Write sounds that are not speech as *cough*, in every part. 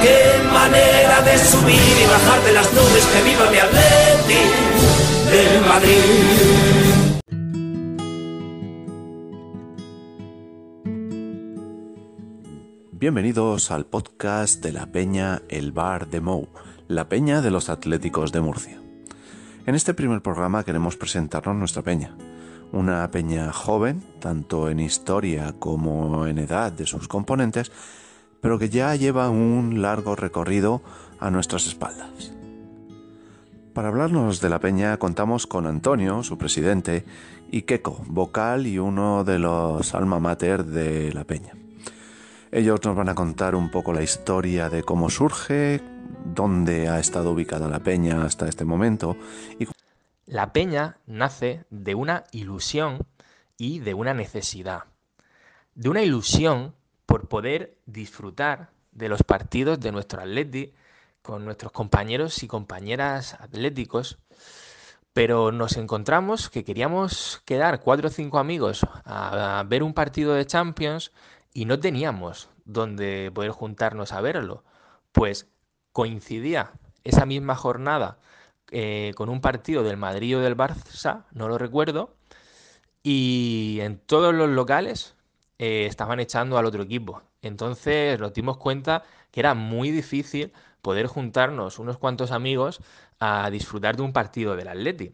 Qué manera de subir y bajar de las nubes que viva mi Madrid. Bienvenidos al podcast de la Peña El Bar de Mou, la Peña de los Atléticos de Murcia. En este primer programa queremos presentarnos nuestra peña, una peña joven, tanto en historia como en edad de sus componentes, pero que ya lleva un largo recorrido a nuestras espaldas. Para hablarnos de la peña contamos con Antonio, su presidente, y Keco, vocal y uno de los alma mater de la peña. Ellos nos van a contar un poco la historia de cómo surge, dónde ha estado ubicada la peña hasta este momento y La peña nace de una ilusión y de una necesidad. De una ilusión por poder disfrutar de los partidos de nuestro Atleti con nuestros compañeros y compañeras atléticos, pero nos encontramos que queríamos quedar cuatro o cinco amigos a ver un partido de Champions y no teníamos donde poder juntarnos a verlo, pues coincidía esa misma jornada eh, con un partido del Madrid o del Barça, no lo recuerdo, y en todos los locales eh, estaban echando al otro equipo. Entonces nos dimos cuenta que era muy difícil poder juntarnos unos cuantos amigos a disfrutar de un partido del Atleti.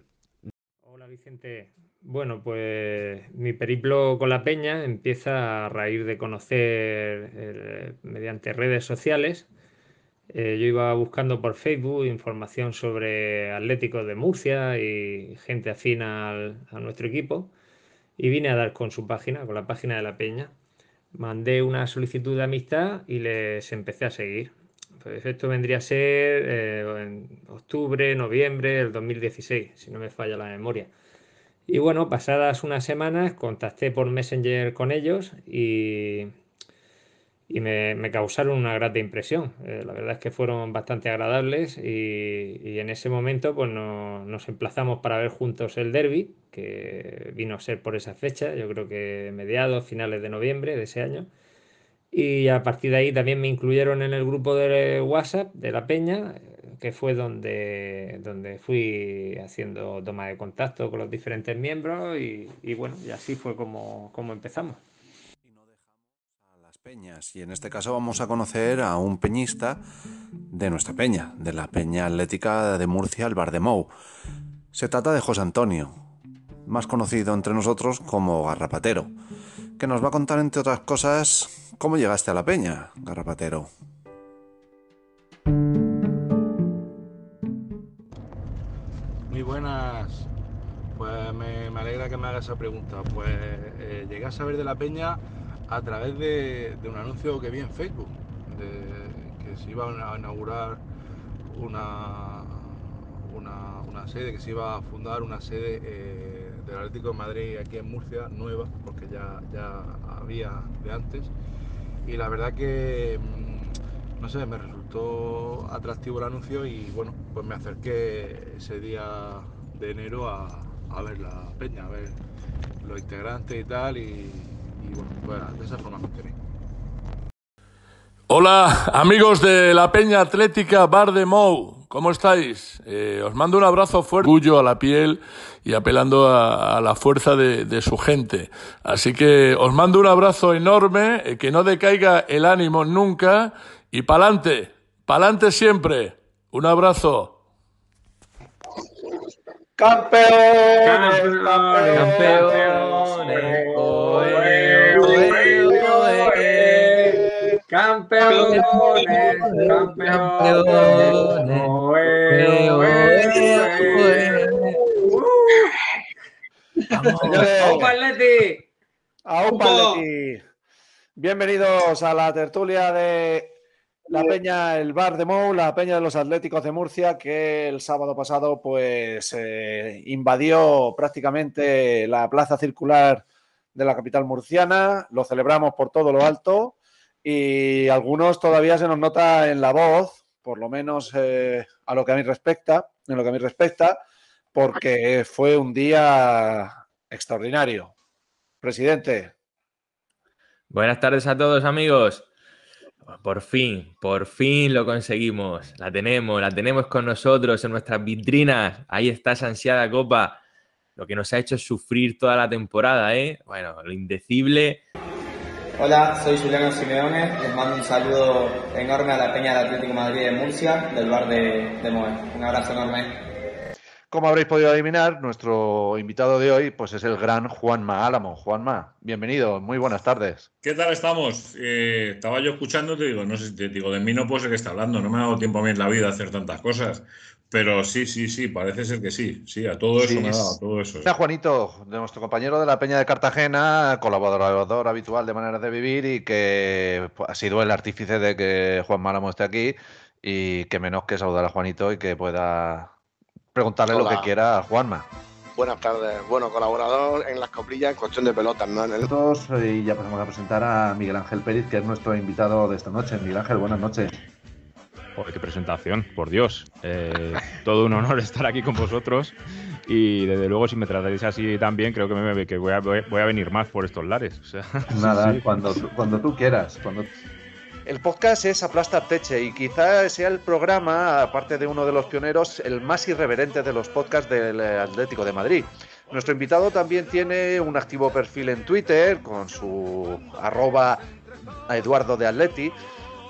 Hola Vicente. Bueno, pues mi periplo con la peña empieza a raíz de conocer eh, mediante redes sociales. Eh, yo iba buscando por Facebook información sobre Atléticos de Murcia y gente afina al- a nuestro equipo y vine a dar con su página, con la página de la peña. Mandé una solicitud de amistad y les empecé a seguir. Pues esto vendría a ser eh, en octubre, noviembre del 2016, si no me falla la memoria. Y bueno, pasadas unas semanas contacté por Messenger con ellos y, y me, me causaron una grata impresión. Eh, la verdad es que fueron bastante agradables y, y en ese momento pues no- nos emplazamos para ver juntos el derby, que vino a ser por esa fecha, yo creo que mediados, finales de noviembre de ese año. Y a partir de ahí también me incluyeron en el grupo de WhatsApp de la Peña, eh, que fue donde, donde fui haciendo toma de contacto con los diferentes miembros y, y bueno, y así fue como, como empezamos. Peñas y en este caso vamos a conocer a un peñista de nuestra peña, de la Peña Atlética de Murcia, el Bar de Mou. Se trata de José Antonio, más conocido entre nosotros como Garrapatero, que nos va a contar entre otras cosas cómo llegaste a la peña, Garrapatero. Muy buenas. Pues me, alegra que me hagas esa pregunta. Pues eh, llegué a saber de la peña a través de, un anuncio que vi en Facebook, de que se iba a inaugurar una, una, una sede, que se iba a fundar una sede eh, del Atlético de Madrid aquí en Murcia, nueva, porque ya, ya había de antes. Y la verdad que, mm, no sé, me resultó atractivo el anuncio y bueno, pues me acerqué ese día de enero a, a ver la peña, a ver los integrantes y tal, y, y bueno, pues de esa forma. Hola, amigos de la Peña Atlética Bar de Mou, ¿cómo estáis? Eh, os mando un abrazo fuerte, orgullo a la piel y apelando a, a la fuerza de, de su gente. Así que os mando un abrazo enorme, eh, que no decaiga el ánimo nunca y pa'lante. Pa'lante siempre. Un abrazo. ¡Campeones! Campeones, oe, oe, oe. ¡Campeones! ¡Campeones! Oe. Bienvenidos a la tertulia de la Peña, el Bar de Mou, la Peña de los Atléticos de Murcia, que el sábado pasado pues eh, invadió prácticamente la plaza circular de la capital murciana. Lo celebramos por todo lo alto y algunos todavía se nos nota en la voz, por lo menos eh, a lo que a mí respecta, en lo que a mí respecta, porque fue un día extraordinario. Presidente, Buenas tardes a todos, amigos. Por fin, por fin lo conseguimos. La tenemos, la tenemos con nosotros en nuestras vitrinas. Ahí está esa ansiada copa. Lo que nos ha hecho sufrir toda la temporada, ¿eh? Bueno, lo indecible. Hola, soy Juliano Simeone. Les mando un saludo enorme a la Peña del Atlético de Madrid de Murcia, del bar de, de Moe. Un abrazo enorme. Como habréis podido adivinar, nuestro invitado de hoy pues es el gran Juanma Álamo. Juanma, bienvenido, muy buenas tardes. ¿Qué tal estamos? Eh, estaba yo escuchando, te digo, no sé, te digo, de mí no puedo ser que está hablando, no me ha dado tiempo a mí en la vida a hacer tantas cosas, pero sí, sí, sí, parece ser que sí, sí, a todo eso Sí, es- dado, a todo eso. Mira, Juanito, de nuestro compañero de la Peña de Cartagena, colaborador habitual de Maneras de Vivir y que pues, ha sido el artífice de que Juan Álamo esté aquí y que menos que saludar a Juanito y que pueda preguntarle lo que quiera a Juanma. Buenas tardes. Bueno, colaborador en las coplillas en cuestión de pelotas, ¿no? En el- Nosotros y ya pasamos a presentar a Miguel Ángel Pérez, que es nuestro invitado de esta noche. Miguel Ángel, buenas noches. Joder, qué presentación, por Dios. Eh, todo un honor *laughs* estar aquí con vosotros. Y desde luego, si me tratáis así también, creo que, me, que voy, a, voy a venir más por estos lares. O sea, *laughs* Nada, sí, sí. Cuando, tú- cuando tú quieras. Cuando... El podcast es Aplasta Teche y quizá sea el programa, aparte de uno de los pioneros, el más irreverente de los podcasts del Atlético de Madrid. Nuestro invitado también tiene un activo perfil en Twitter con su arroba Eduardo de Atleti,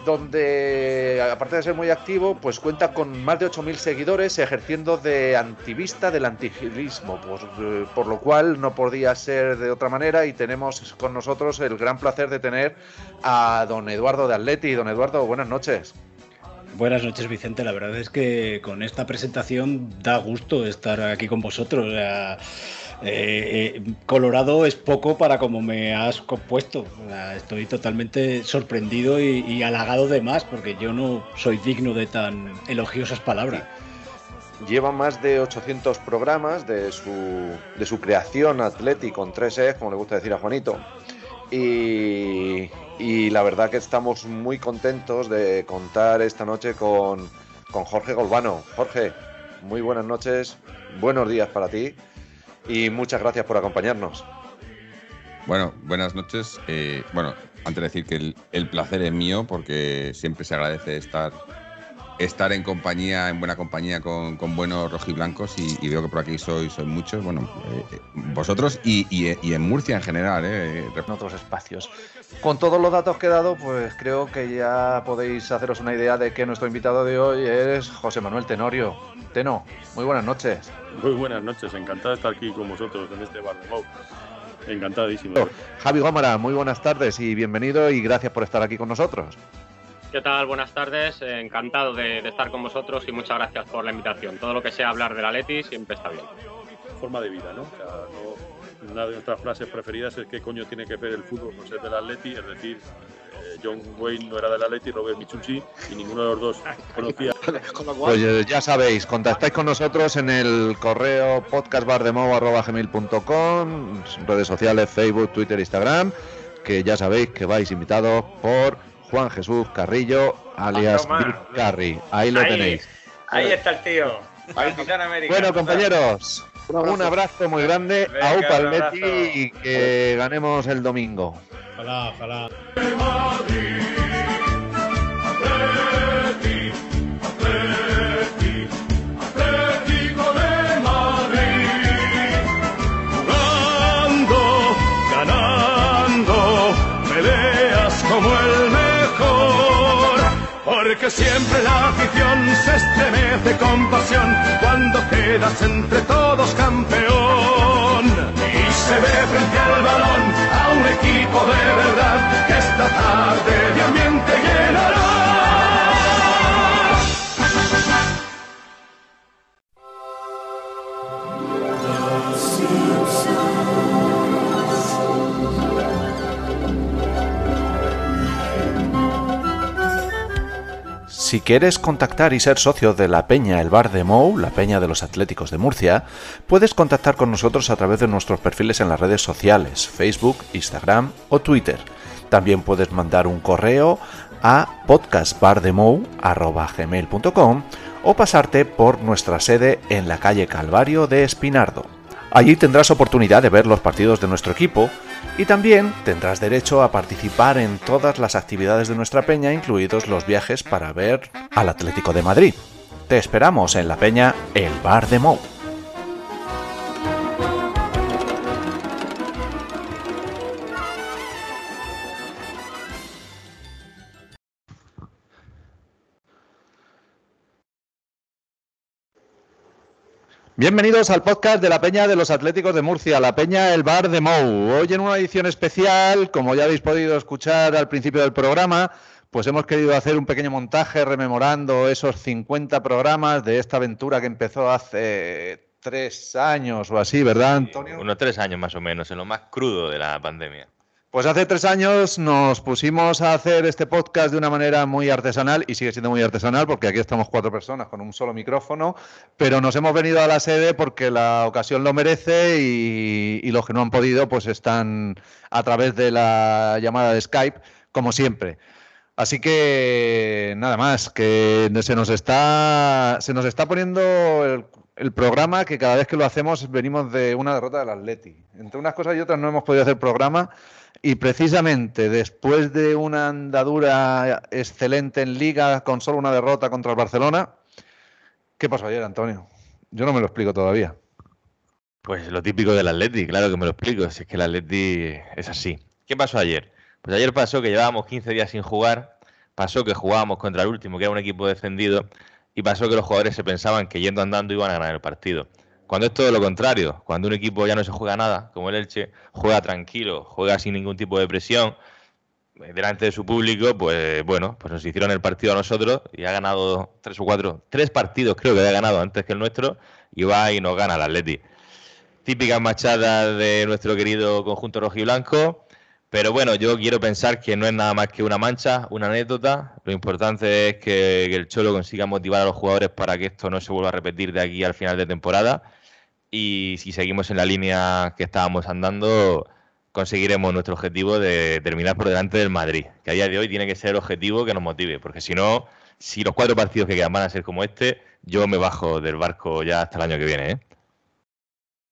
donde aparte de ser muy activo, pues cuenta con más de 8.000 seguidores ejerciendo de antivista del antigilismo, pues, eh, por lo cual no podía ser de otra manera y tenemos con nosotros el gran placer de tener a don Eduardo de Atleti. Don Eduardo, buenas noches. Buenas noches, Vicente. La verdad es que con esta presentación da gusto estar aquí con vosotros. Eh, eh, Colorado es poco para como me has compuesto. Estoy totalmente sorprendido y, halagado de más, porque yo no soy digno de tan elogiosas palabras. Lleva más de 800 programas de su, de su creación Atleti con 3 como le gusta decir a Juanito. Y, y la verdad que estamos muy contentos de contar esta noche con, con Jorge Golbano. Jorge, muy buenas noches, buenos días para ti y muchas gracias por acompañarnos. Bueno, buenas noches. Eh, bueno, antes de decir que el, el placer es mío porque siempre se agradece estar, estar en compañía, en buena compañía con, con buenos rojiblancos y, y veo que por aquí sois, sois muchos, bueno, eh, eh, vosotros y, y- y en Murcia en general. Eh, en otros espacios. Con todos los datos que he dado, pues creo que ya podéis haceros una idea de que nuestro invitado de hoy es José Manuel Tenorio. Teno, muy buenas noches. Muy buenas noches, encantado de estar aquí con vosotros en este bar de Mou. Encantadísimo. Javi Gómara, muy buenas tardes y bienvenido y gracias por estar aquí con nosotros. ¿Qué tal? Buenas tardes. Eh, Encantado de, de estar con vosotros y muchas gracias por la invitación. Todo lo que sea hablar de la Leti siempre está bien. Forma de vida, ¿no? O sea, no- una de nuestras frases preferidas es qué coño tiene que ver el fútbol con ser del Atleti, es decir, eh, John Wayne no era del Atleti, Robert Michucci y ninguno de los dos conocía. *laughs* Pues ya sabéis, contactáis con nosotros en el correo podcastbardemou.gmail.com, redes sociales, Facebook, Twitter, Instagram, que ya sabéis que vais invitados por Juan Jesús Carrillo, alias. Big Carry. Ahí lo Ahí. tenéis. Ahí está el tío. América. Bueno, compañeros, un abrazo, muy grande Venga, a UPA un abrazo. Atleti y que ganemos el domingo. Ojalá, ojalá. Que siempre la afición se estremece con pasión cuando quedas entre todos campeón. Y se ve frente al balón a un equipo de verdad que esta tarde de Si quieres contactar y ser socio de la Peña El Bar de Mou, la Peña de los Atléticos de Murcia, puedes contactar con nosotros a través de nuestros perfiles en las redes sociales, Facebook, Instagram o Twitter. También puedes mandar un correo a podcastbardemou.gmail.com o pasarte por nuestra sede en la calle Calvario de Espinardo. Allí tendrás oportunidad de ver los partidos de nuestro equipo y también tendrás derecho a participar en todas las actividades de nuestra peña, incluidos los viajes para ver al Atlético de Madrid. Te esperamos en la peña El Bar de Mou. Bienvenidos al podcast de la Peña de los Atléticos de Murcia, la Peña El Bar de Mou. Hoy en una edición especial, como ya habéis podido escuchar al principio del programa, pues hemos querido hacer un pequeño montaje rememorando esos 50 programas de esta aventura que empezó hace tres años o así, ¿verdad, Antonio? Unos tres años más o menos, en lo más crudo de la pandemia. Pues hace tres años nos pusimos a hacer este podcast de una manera muy artesanal y sigue siendo muy artesanal porque aquí estamos cuatro personas con un solo micrófono, pero nos hemos venido a la sede porque la ocasión lo merece y, los que no han podido pues están a través de la llamada de Skype, como siempre. Así que nada más, que se nos está, se nos está poniendo el, el programa que cada vez que lo hacemos venimos de una derrota del Atleti. Entre unas cosas y otras no hemos podido hacer programa y precisamente después de una andadura excelente en liga con solo una derrota contra el Barcelona, ¿qué pasó ayer, Antonio? Yo no me lo explico todavía. Pues lo típico del Atleti, claro que me lo explico, si es que el Atleti es así. ¿Qué pasó ayer? Pues ayer pasó que llevábamos 15 días sin jugar, pasó que jugábamos contra el último, que era un equipo descendido, y pasó que los jugadores se pensaban que yendo andando iban a ganar el partido. Cuando es todo lo contrario, cuando un equipo ya no se juega nada, como el Elche, juega tranquilo, juega sin ningún tipo de presión, eh, delante de su público, pues bueno, pues nos hicieron el partido a nosotros y ha ganado tres o cuatro, tres partidos creo que había ganado antes que el nuestro y va y nos gana el Atleti. Típicas machadas de nuestro querido conjunto rojiblanco, pero bueno, yo quiero pensar que no es nada más que una mancha, una anécdota. Lo importante es que, el Cholo consiga motivar a los jugadores para que esto no se vuelva a repetir de aquí al final de temporada y si seguimos en la línea que estábamos andando, conseguiremos nuestro objetivo de terminar por delante del Madrid, que a día de hoy tiene que ser el objetivo que nos motive, porque si no, si los cuatro partidos que quedan van a ser como este, yo me bajo del barco ya hasta el año que viene. ¿eh?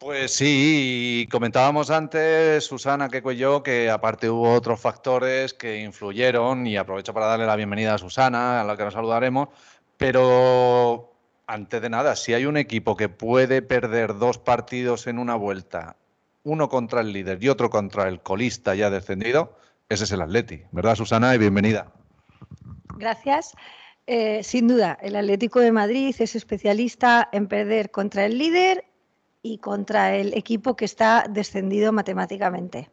Pues sí, comentábamos antes, Susana, y yo, que aparte hubo otros factores que influyeron, y aprovecho para darle la bienvenida a Susana, a la que nos saludaremos, pero antes de nada, si hay un equipo que puede perder dos partidos en una vuelta, uno contra el líder y otro contra el colista ya descendido, ese es el Atleti, ¿verdad, Susana? Y bienvenida. Gracias. Eh, sin duda, el Atlético de Madrid es especialista en perder contra el líder y contra el equipo que está descendido matemáticamente.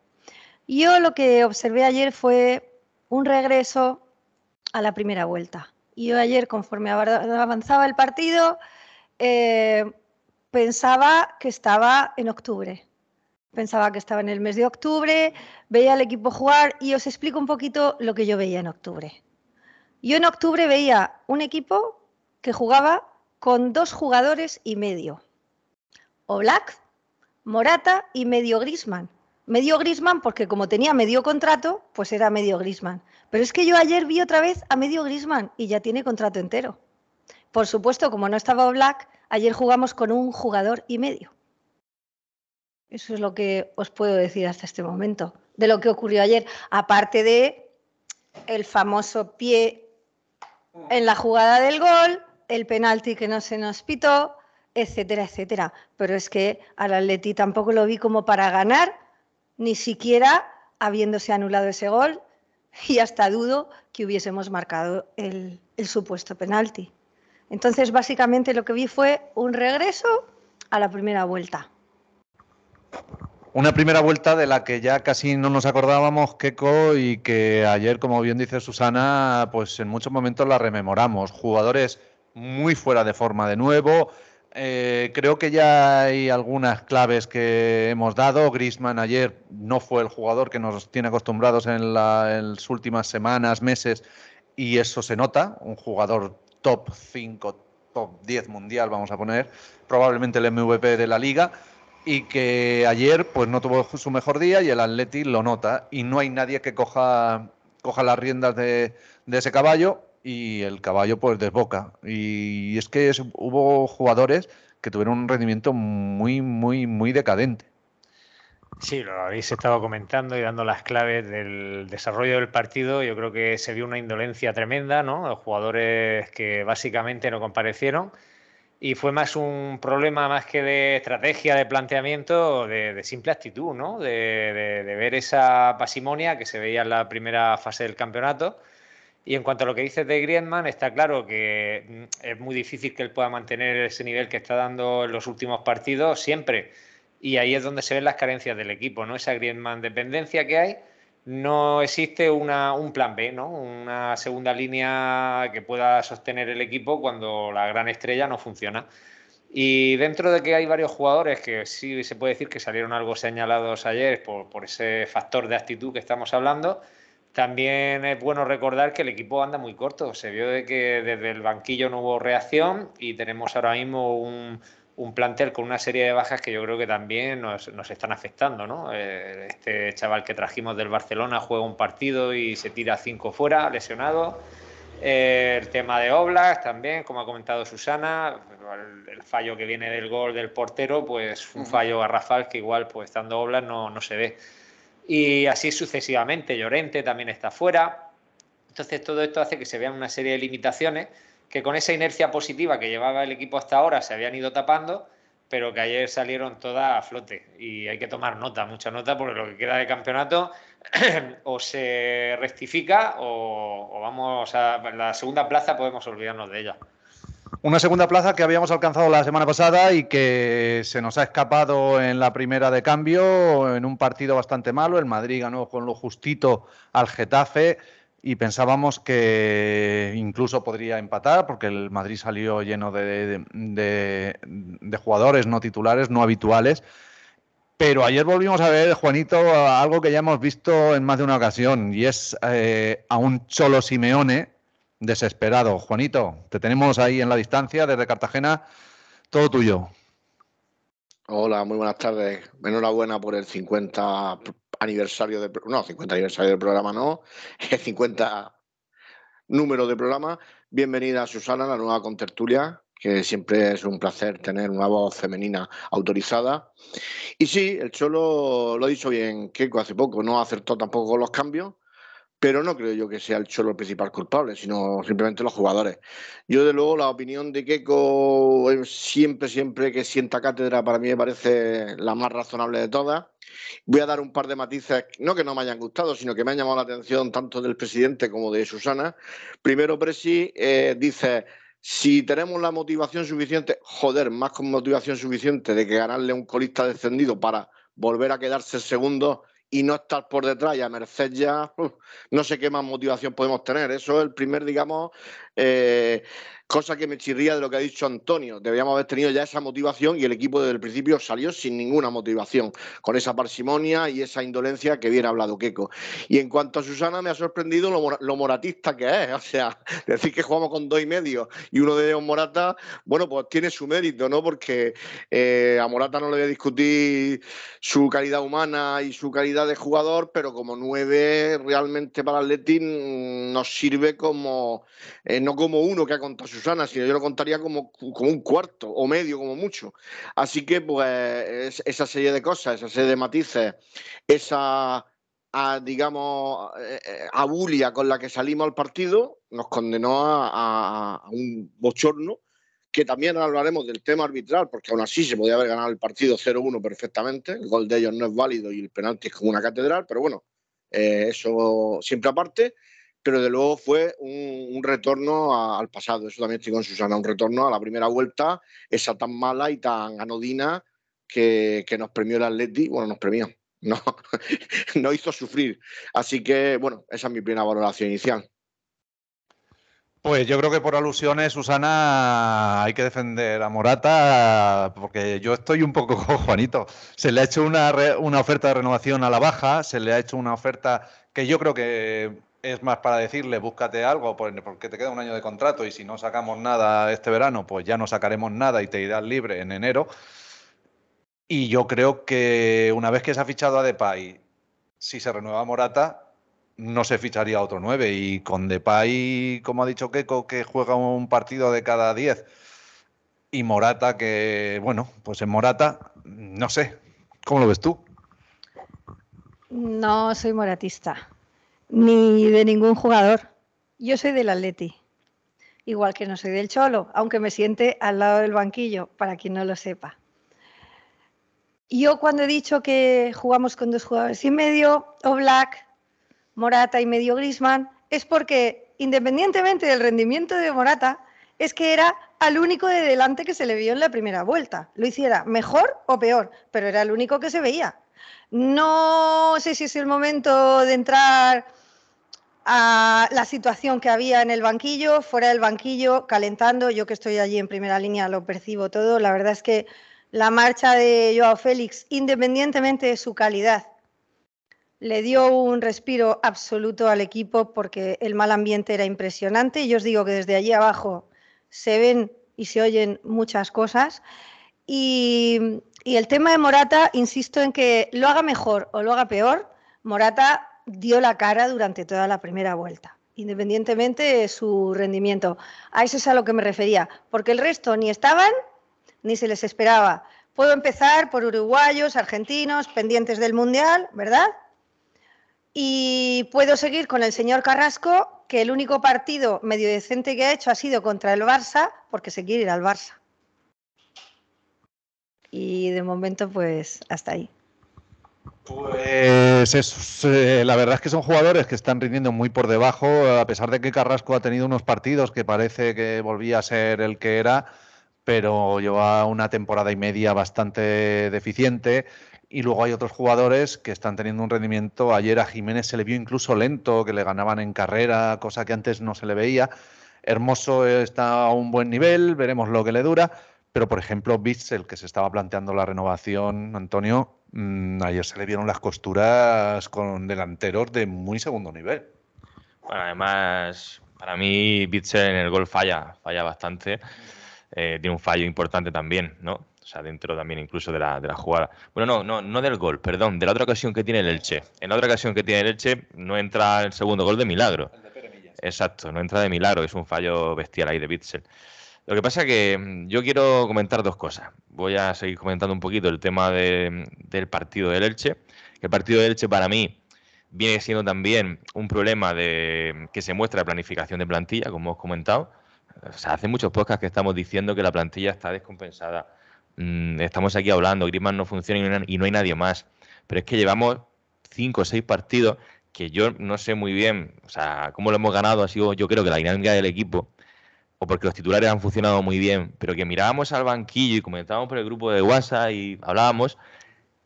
Yo lo que observé ayer fue un regreso a la primera vuelta. Yo ayer, conforme avanzaba el partido, eh, pensaba que estaba en octubre. Pensaba que estaba en el mes de octubre, veía al equipo jugar y os explico un poquito lo que yo veía en octubre. Yo en octubre veía un equipo que jugaba con dos jugadores y medio. Oblak, Morata y medio Grisman. Medio Grisman porque como tenía medio contrato, pues era medio Grisman. Pero es que yo ayer vi otra vez a medio Grisman y ya tiene contrato entero. Por supuesto, como no estaba Oblak, ayer jugamos con un jugador y medio. Eso es lo que os puedo decir hasta este momento de lo que ocurrió ayer, aparte de el famoso pie en la jugada del gol, el penalti que no se nos pitó, etcétera, etcétera. Pero es que al Atleti tampoco lo vi como para ganar, ni siquiera habiéndose anulado ese gol, y hasta dudo que hubiésemos marcado el, supuesto penalti. Entonces, básicamente lo que vi fue un regreso a la primera vuelta. Una primera vuelta de la que ya casi no nos acordábamos, Keco, y que ayer, como bien dice Susana, pues en muchos momentos la rememoramos. Jugadores muy fuera de forma de nuevo. Eh, creo que ya hay algunas claves que hemos dado. Grisman ayer no fue el jugador que nos tiene acostumbrados en, la- en las últimas semanas, meses, y eso se nota. Un jugador top 5, top 10 mundial, vamos a poner, probablemente el MVP de la liga y que ayer pues no tuvo su mejor día y el Atleti lo nota y no hay nadie que coja, las riendas de ese caballo y el caballo pues desboca y es que hubo jugadores que tuvieron un rendimiento muy muy muy decadente. Sí, lo habéis estado comentando y dando las claves del desarrollo del partido. Yo creo que se vio una indolencia tremenda, ¿no? Los jugadores que básicamente no comparecieron. Y fue más un problema más que de estrategia, de planteamiento, de, simple actitud, ¿no? De- de ver esa pasimonia que se veía en la primera fase del campeonato. Y en cuanto a lo que dices de Griezmann, está claro que mm, es muy difícil que él pueda mantener ese nivel que está dando en los últimos partidos siempre. Y ahí es donde se ven las carencias del equipo, ¿no? Esa Griezmann dependencia que hay. No existe una, un plan B, ¿no? Una segunda línea que pueda sostener el equipo cuando la gran estrella no funciona. Y dentro de que hay varios jugadores que sí se puede decir que salieron algo señalados ayer por, por ese factor de actitud que estamos hablando, también es bueno recordar que el equipo anda muy corto. Se vio de que desde el banquillo no hubo reacción y tenemos ahora mismo un, un plantel con una serie de bajas que yo creo que también nos, nos están afectando. ¿no? Eh, Este chaval que trajimos del Barcelona juega un partido y se tira cinco fuera, lesionado. Eh, el tema de Oblak también, como ha comentado Susana, el, el fallo que viene del gol del portero, pues un fallo garrafal que igual, pues estando Oblak no, no se ve. Y así sucesivamente, Llorente también está fuera. Entonces todo esto hace que se vean una serie de limitaciones que con esa inercia positiva que llevaba el equipo hasta ahora se habían ido tapando, pero que ayer salieron todas a flote. Y hay que tomar nota, mucha nota, porque lo que queda de campeonato *clears throat* o se rectifica o, o vamos a la segunda plaza podemos olvidarnos de ella. Una segunda plaza que habíamos alcanzado la semana pasada y que se nos ha escapado en la primera de cambio en un partido bastante malo. El Madrid ganó con lo justito al Getafe y pensábamos que incluso podría empatar porque el Madrid salió lleno de, de- jugadores no titulares, no habituales. Pero ayer volvimos a ver, Juanito, algo que ya hemos visto en más de una ocasión y es eh, a un Cholo Simeone desesperado. Juanito, te tenemos ahí en la distancia desde Cartagena, todo tuyo. Hola, muy buenas tardes. Enhorabuena por el 50 aniversario del no, 50 aniversario del programa no, *laughs* el 50 número de programa. Bienvenida Susana, la nueva contertulia, que siempre es un placer tener una voz femenina autorizada. Y sí, el Cholo lo ha dicho bien Keiko hace poco, no acertó tampoco con los cambios, pero no creo yo que sea el Cholo el principal culpable, sino simplemente los jugadores. Yo, de luego, la opinión de Keiko eh, siempre, siempre que sienta cátedra, para mí me parece la más razonable de todas. Voy a dar un par de matices, no que no me hayan gustado, sino que me han llamado la atención tanto del presidente como de Susana. Primero, Presi eh, dice, si tenemos la motivación suficiente, joder, más con motivación suficiente de que ganarle un colista descendido para volver a quedarse segundo y no estar por detrás y a merced ya, *laughs* no sé qué más motivación podemos tener. Eso es el primer, digamos, eh, cosa que me chirría de lo que ha dicho Antonio. Deberíamos haber tenido ya esa motivación y el equipo desde el principio salió sin ninguna motivación, con esa parsimonia y esa indolencia que ha hablado Keco. Y en cuanto a Susana, me ha sorprendido lo, mora- lo moratista que es. *laughs* O sea, decir que jugamos con dos y medio y uno de ellos Morata, bueno, pues tiene su mérito, ¿no? Porque eh, a Morata no le voy a discutir su calidad humana y su calidad de jugador, pero como nueve realmente para Atleti mm, nos sirve como, eh, no como uno que ha contado Susana, sino yo lo contaría como, como un cuarto o medio como mucho. Así que pues es- esa serie de cosas, esa serie de matices, esa a, digamos, eh, eh, abulia con la que salimos al partido nos condenó a un bochorno que también hablaremos del tema arbitral, porque aún así se podía haber ganado el partido 0-1 perfectamente. El gol de ellos no es válido y el penalti es como una catedral, pero bueno, eh, eso siempre aparte, pero de luego fue un, retorno al pasado. Eso también estoy con Susana, un retorno a la primera vuelta, esa tan mala y tan anodina que, que nos premió el Atleti, bueno, nos premió, *laughs* no, no hizo sufrir. Así que, bueno, esa es mi primera valoración inicial. Pues yo creo que por alusiones, Susana, hay que defender a Morata, porque yo estoy un poco *laughs* con Juanito. Se le ha hecho una, re- una oferta de renovación a la baja, se le ha hecho una oferta que yo creo que es más para decirle, búscate algo, pues, porque te queda un año de contrato y si no sacamos nada este verano, pues ya no sacaremos nada y te irás libre en enero. Y yo creo que una vez que se ha fichado a Depay, si se renueva Morata, no se ficharía otro 9. Y con Depay, como ha dicho Keco, que juega un partido de cada 10. Y Morata, que, bueno, pues en Morata, no sé. ¿Cómo lo ves tú? No soy moratista, ni de ningún jugador. Yo soy del Atleti, igual que no soy del Cholo, aunque me siente al lado del banquillo, para quien no lo sepa. Yo cuando he dicho que jugamos con dos jugadores y medio, o Black, Morata y medio Grisman, es porque independientemente del rendimiento de Morata, es que era al único de delante que se le vio en la primera vuelta. Lo hiciera mejor o peor, pero era el único que se veía. No sé si es el momento de entrar a la situación que había en el banquillo, fuera del banquillo, calentando. Yo que estoy allí en primera línea lo percibo todo. La verdad es que la marcha de Joao Félix, independientemente de su calidad, le dio un respiro absoluto al equipo porque el mal ambiente era impresionante. Y os digo que desde allí abajo se ven y se oyen muchas cosas. Y el tema de Morata, insisto en que lo haga mejor o lo haga peor, Morata dio la cara durante toda la primera vuelta, independientemente de su rendimiento. A eso es a lo que me refería, porque el resto ni estaban ni se les esperaba. Puedo empezar por uruguayos, argentinos, pendientes del Mundial, ¿verdad? Y puedo seguir con el señor Carrasco, que el único partido medio decente que ha hecho ha sido contra el Barça, porque se quiere ir al Barça. Y de momento, pues hasta ahí. Pues es, eh, la verdad es que son jugadores que están rindiendo muy por debajo, a pesar de que Carrasco ha tenido unos partidos que parece que volvía a ser el que era, pero lleva una temporada y media bastante deficiente. Y luego hay otros jugadores que están teniendo un rendimiento. Ayer a Jiménez se le vio incluso lento, que le ganaban en carrera, cosa que antes no se le veía. Hermoso está a un buen nivel, veremos lo que le dura. Pero, por ejemplo, Bitzel, que se estaba planteando la renovación, Antonio, mm, ayer se le vieron las costuras con delanteros de muy segundo nivel. Bueno, además, para mí, Bitzel en el gol falla, falla bastante. Eh, tiene un fallo importante también, ¿no? O sea, dentro también incluso de la, de la jugada. Bueno, no, no, no del gol, perdón, de la otra ocasión que tiene el Elche. En la otra ocasión que tiene el Elche no entra el segundo gol de milagro. Exacto, no entra de milagro, es un fallo bestial ahí de Bitzel. Lo que pasa que mm, yo quiero comentar dos cosas. Voy a seguir comentando un poquito el tema de- del partido del Elche. El partido del Elche para mí viene siendo también un problema de que se muestra la planificación de plantilla, como hemos comentado. O sea, hace muchos podcasts que estamos diciendo que la plantilla está descompensada. Mm, estamos aquí hablando, Griezmann no funciona y no hay nadie más. Pero es que llevamos cinco o seis partidos que yo no sé muy bien, o sea, cómo lo hemos ganado ha sido yo creo que la dinámica del equipo o porque los titulares han funcionado muy bien, pero que mirábamos al banquillo y comentábamos por el grupo de WhatsApp y hablábamos,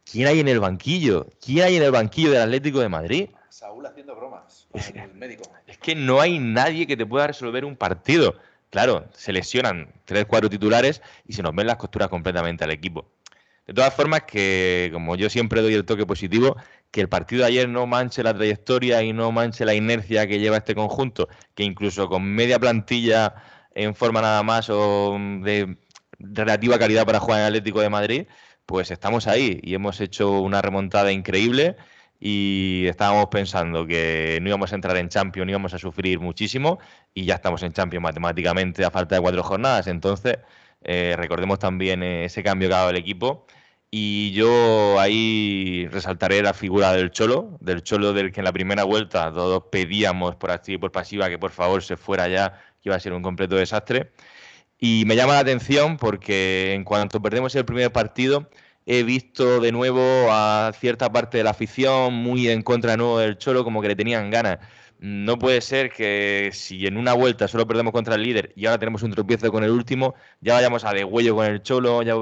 ¿quién hay en el banquillo? ¿Quién hay en el banquillo del Atlético de Madrid? Saúl haciendo bromas con el médico. Es que no hay nadie que te pueda resolver un partido. Claro, se lesionan tres, cuatro titulares y se nos ven las costuras completamente al equipo. De todas formas, que como yo siempre doy el toque positivo, que el partido de ayer no manche la trayectoria y no manche la inercia que lleva este conjunto, que incluso con media plantilla en forma nada más o de relativa calidad para jugar en Atlético de Madrid, pues estamos ahí y hemos hecho una remontada increíble y estábamos pensando que no íbamos a entrar en Champions, íbamos a sufrir muchísimo y ya estamos en Champions matemáticamente a falta de cuatro jornadas. Entonces, eh, recordemos también eh, ese cambio que ha dado el equipo. Y yo ahí resaltaré la figura del Cholo, del Cholo del que en la primera vuelta todos pedíamos por activa y por pasiva que por favor se fuera ya, que iba a ser un completo desastre. Y me llama la atención porque en cuanto perdemos el primer partido, he visto de nuevo a cierta parte de la afición muy en contra de nuevo del Cholo, como que le tenían ganas. No puede ser que si en una vuelta solo perdemos contra el líder y ahora tenemos un tropiezo con el último, ya vayamos a degüello con el Cholo, ya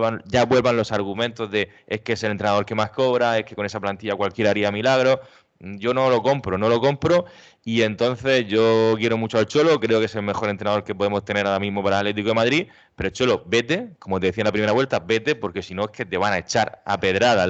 vuelvan, los argumentos de es que es el entrenador que más cobra, es que con esa plantilla cualquiera haría milagro. Yo no lo compro, no lo compro y entonces yo quiero mucho al Cholo, creo que es el mejor entrenador que podemos tener ahora mismo para el Atlético de Madrid, pero Cholo, vete, como te decía en la primera vuelta, vete porque si no es que te van a echar a pedradas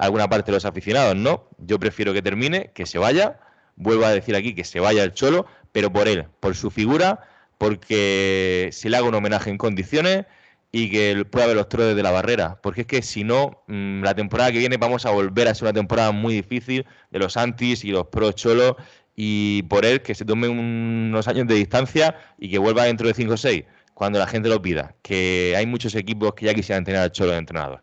alguna parte de los aficionados, ¿no? Yo prefiero que termine, que se vaya, vuelvo a decir aquí que se vaya el Cholo, pero por él, por su figura, porque se le haga un homenaje en condiciones y que ver los troles de la barrera. Porque es que si no, mm, la temporada que viene vamos a volver a ser una temporada muy difícil de los antis y los pro Cholo y por él que se tome unos años de distancia y que vuelva dentro de 5 o 6, cuando la gente lo pida. Que hay muchos equipos que ya quisieran tener al Cholo de entrenador.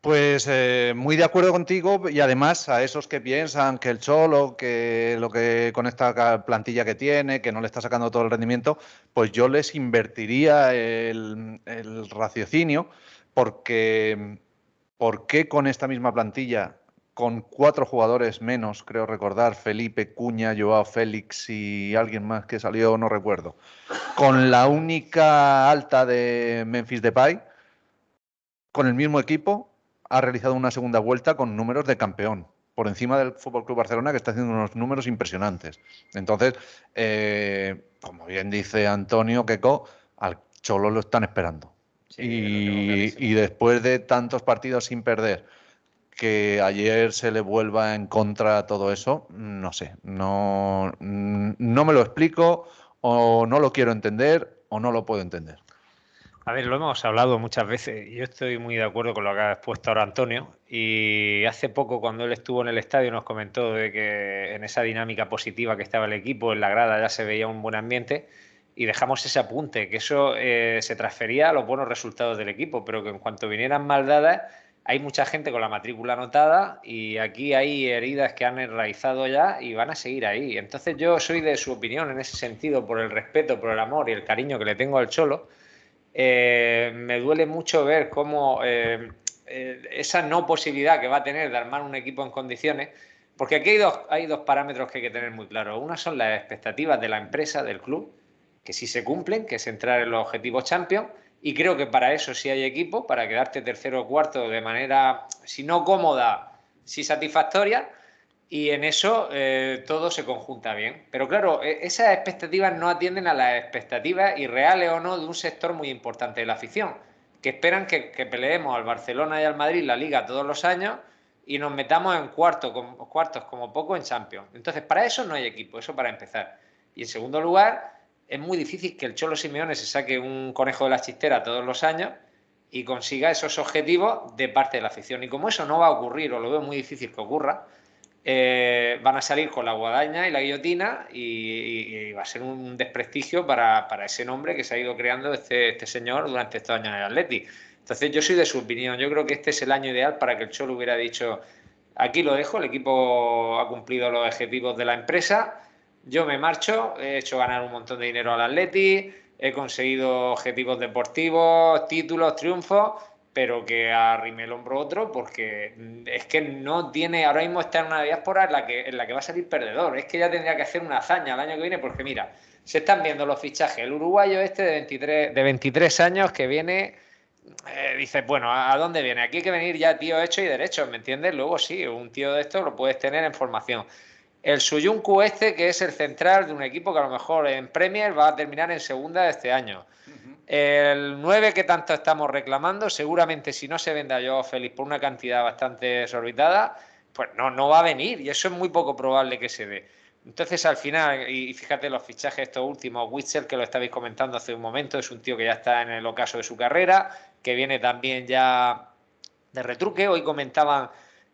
Pues eh, muy de acuerdo contigo y además a esos que piensan que el Cholo, que lo que con esta plantilla que tiene, que no le está sacando todo el rendimiento, pues yo les invertiría el, el raciocinio porque ¿por qué con esta misma plantilla, con cuatro jugadores menos, creo recordar, Felipe, Cuña, Joao Félix y alguien más que salió, no recuerdo, con la única alta de Memphis Depay, con el mismo equipo, ha realizado una segunda vuelta con números de campeón, por encima del Fútbol Club Barcelona, que está haciendo unos números impresionantes. Entonces, eh, como bien dice Antonio Queco, al Cholo lo están esperando. y, y después de tantos partidos sin perder, que ayer se le vuelva en contra todo eso, no sé, no, no me lo explico, o no lo quiero entender, o no lo puedo entender. A ver, lo hemos hablado muchas veces yo estoy muy de acuerdo con lo que ha expuesto ahora Antonio. Y hace poco, cuando él estuvo en el estadio, nos comentó de que en esa dinámica positiva que estaba el equipo, en la grada ya se veía un buen ambiente y dejamos ese apunte, que eso eh, se transfería a los buenos resultados del equipo, pero que en cuanto vinieran mal dadas, hay mucha gente con la matrícula anotada y aquí hay heridas que han enraizado ya y van a seguir ahí. Entonces yo soy de su opinión en ese sentido, por el respeto, por el amor y el cariño que le tengo al Cholo. Eh, me duele mucho ver cómo eh, eh, esa no posibilidad que va a tener de armar un equipo en condiciones, porque aquí hay dos, parámetros que hay que tener muy claros. Una son las expectativas de la empresa, del club, que sí se cumplen, que es entrar en los objetivos Champions, y creo que para eso sí hay equipo, para quedarte tercero o cuarto de manera, si no cómoda, sí satisfactoria, y en eso eh, todo se conjunta bien. Pero claro, e- esas expectativas no atienden a las expectativas irreales o no de un sector muy importante de la afición, que esperan que, que peleemos al Barcelona y al Madrid la liga todos los años y nos metamos en cuarto, como, cuartos como poco en Champions. Entonces, para eso no hay equipo, eso para empezar. Y en segundo lugar, es muy difícil que el Cholo Simeone se saque un conejo de la chistera todos los años y consiga esos objetivos de parte de la afición. Y como eso no va a ocurrir, o lo veo muy difícil que ocurra, eh, van a salir con la guadaña y la guillotina y, va a ser un desprestigio para, para ese nombre que se ha ido creando este, este señor durante estos años en el Atleti. Entonces yo soy de su opinión, yo creo que este es el año ideal para que el Cholo hubiera dicho, aquí lo dejo, el equipo ha cumplido los objetivos de la empresa, yo me marcho, he hecho ganar un montón de dinero al Atleti, he conseguido objetivos deportivos, títulos, triunfos, pero que arrime el hombro otro porque es que no tiene, ahora mismo está en una diáspora en la que, en la que va a salir perdedor, es que ya tendría que hacer una hazaña el año que viene porque mira, se están viendo los fichajes, el uruguayo este de 23, de 23 años que viene eh, dices, bueno, ¿a a dónde viene? Aquí hay que venir ya tío hecho y derecho, ¿me entiendes? Luego sí, un tío de esto lo puedes tener en formación. El Suyuncu este, que es el central de un equipo que a lo mejor en Premier va a terminar en segunda este año. El 9 que tanto estamos reclamando, seguramente si no se vende a Joao Félix por una cantidad bastante desorbitada, pues no, no va a venir y eso es muy poco probable que se dé. Entonces, al final, y fíjate los fichajes estos últimos, Witzel, que lo estabais comentando hace un momento, es un tío que ya está en el ocaso de su carrera, que viene también ya de retruque. Hoy comentaban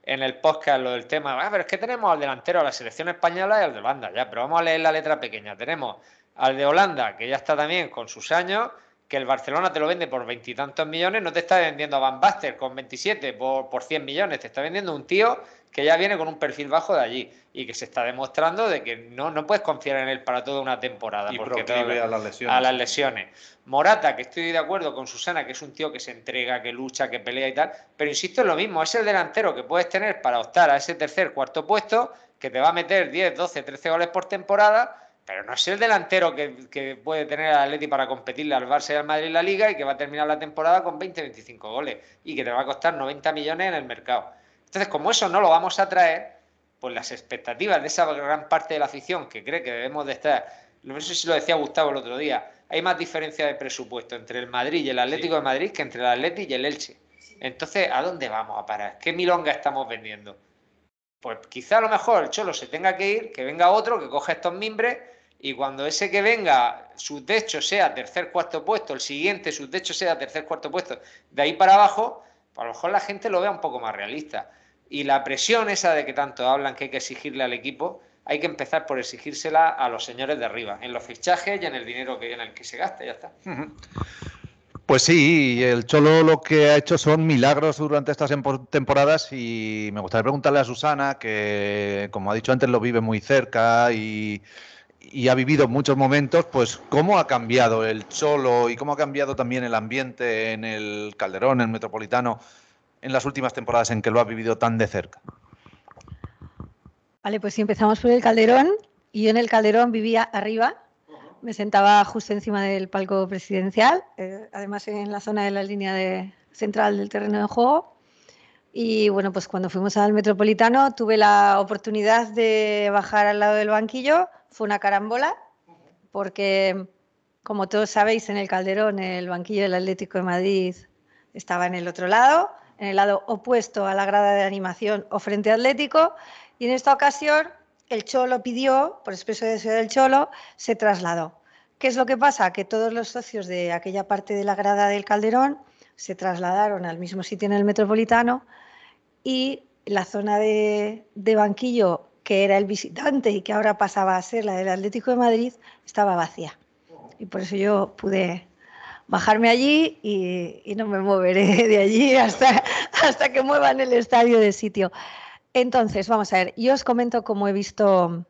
en el podcast lo del tema, ah, pero es que tenemos al delantero de la selección española y al de Holanda, ya, pero vamos a leer la letra pequeña. Tenemos al de Holanda, que ya está también con sus años, que el Barcelona te lo vende por veintitantos millones, no te está vendiendo a Van Basten con 27 por, por 100 millones, te está vendiendo un tío que ya viene con un perfil bajo de allí y que se está demostrando de que no, no puedes confiar en él para toda una temporada. Y porque proclive a las lesiones. A las lesiones. Morata, que estoy de acuerdo con Susana, que es un tío que se entrega, que lucha, que pelea y tal, pero insisto en lo mismo, es el delantero que puedes tener para optar a ese tercer, cuarto puesto, que te va a meter 10, 12, 13 goles por temporada, pero no es el delantero que, que puede tener al Atleti para competirle al Barça y al Madrid en la Liga y que va a terminar la temporada con 20, 25 goles y que te va a costar 90 millones en el mercado. Entonces, como eso no lo vamos a traer, pues las expectativas de esa gran parte de la afición que cree que debemos de estar, no sé si lo decía Gustavo el otro día, hay más diferencia de presupuesto entre el Madrid y el Atlético de Madrid que entre el Atleti y el Elche. Entonces, ¿a dónde vamos a parar? ¿Qué milonga estamos vendiendo? Pues quizá a lo mejor el Cholo se tenga que ir, que venga otro, que coja estos mimbres y cuando ese que venga, su techo sea tercer, cuarto puesto, el siguiente, su techo sea tercer, cuarto puesto, de ahí para abajo, pues a lo mejor la gente lo vea un poco más realista. Y la presión esa de que tanto hablan que hay que exigirle al equipo, hay que empezar por exigírsela a los señores de arriba, en los fichajes y en el dinero que, en el que se gasta, ya está. Pues sí, el Cholo lo que ha hecho son milagros durante estas empo- temporadas y me gustaría preguntarle a Susana, que como ha dicho antes lo vive muy cerca y, y ha vivido muchos momentos, pues cómo ha cambiado el Cholo y cómo ha cambiado también el ambiente en el Calderón, en el Metropolitano, en las últimas temporadas en que lo ha vivido tan de cerca. Vale, pues si empezamos por el Calderón, y yo en el Calderón vivía arriba, me sentaba justo encima del palco presidencial, eh, además en la zona de la línea de, central del terreno de juego. Y bueno, pues cuando fuimos al Metropolitano tuve la oportunidad de bajar al lado del banquillo, fue una carambola, porque como todos sabéis, en el Calderón el banquillo del Atlético de Madrid estaba en el otro lado, en el lado opuesto a la grada de animación o frente Atlético, y en esta ocasión el Cholo pidió, por expreso deseo del Cholo, se trasladó. ¿Qué es lo que pasa? Que todos los socios de aquella parte de la grada del Calderón se trasladaron al mismo sitio en el Metropolitano y la zona de, de banquillo, que era el visitante y que ahora pasaba a ser la del Atlético de Madrid, estaba vacía. Y por eso yo pude bajarme allí y, no me moveré *laughs* de allí hasta, hasta que muevan el estadio de sitio. Entonces, vamos a ver, yo os comento cómo he visto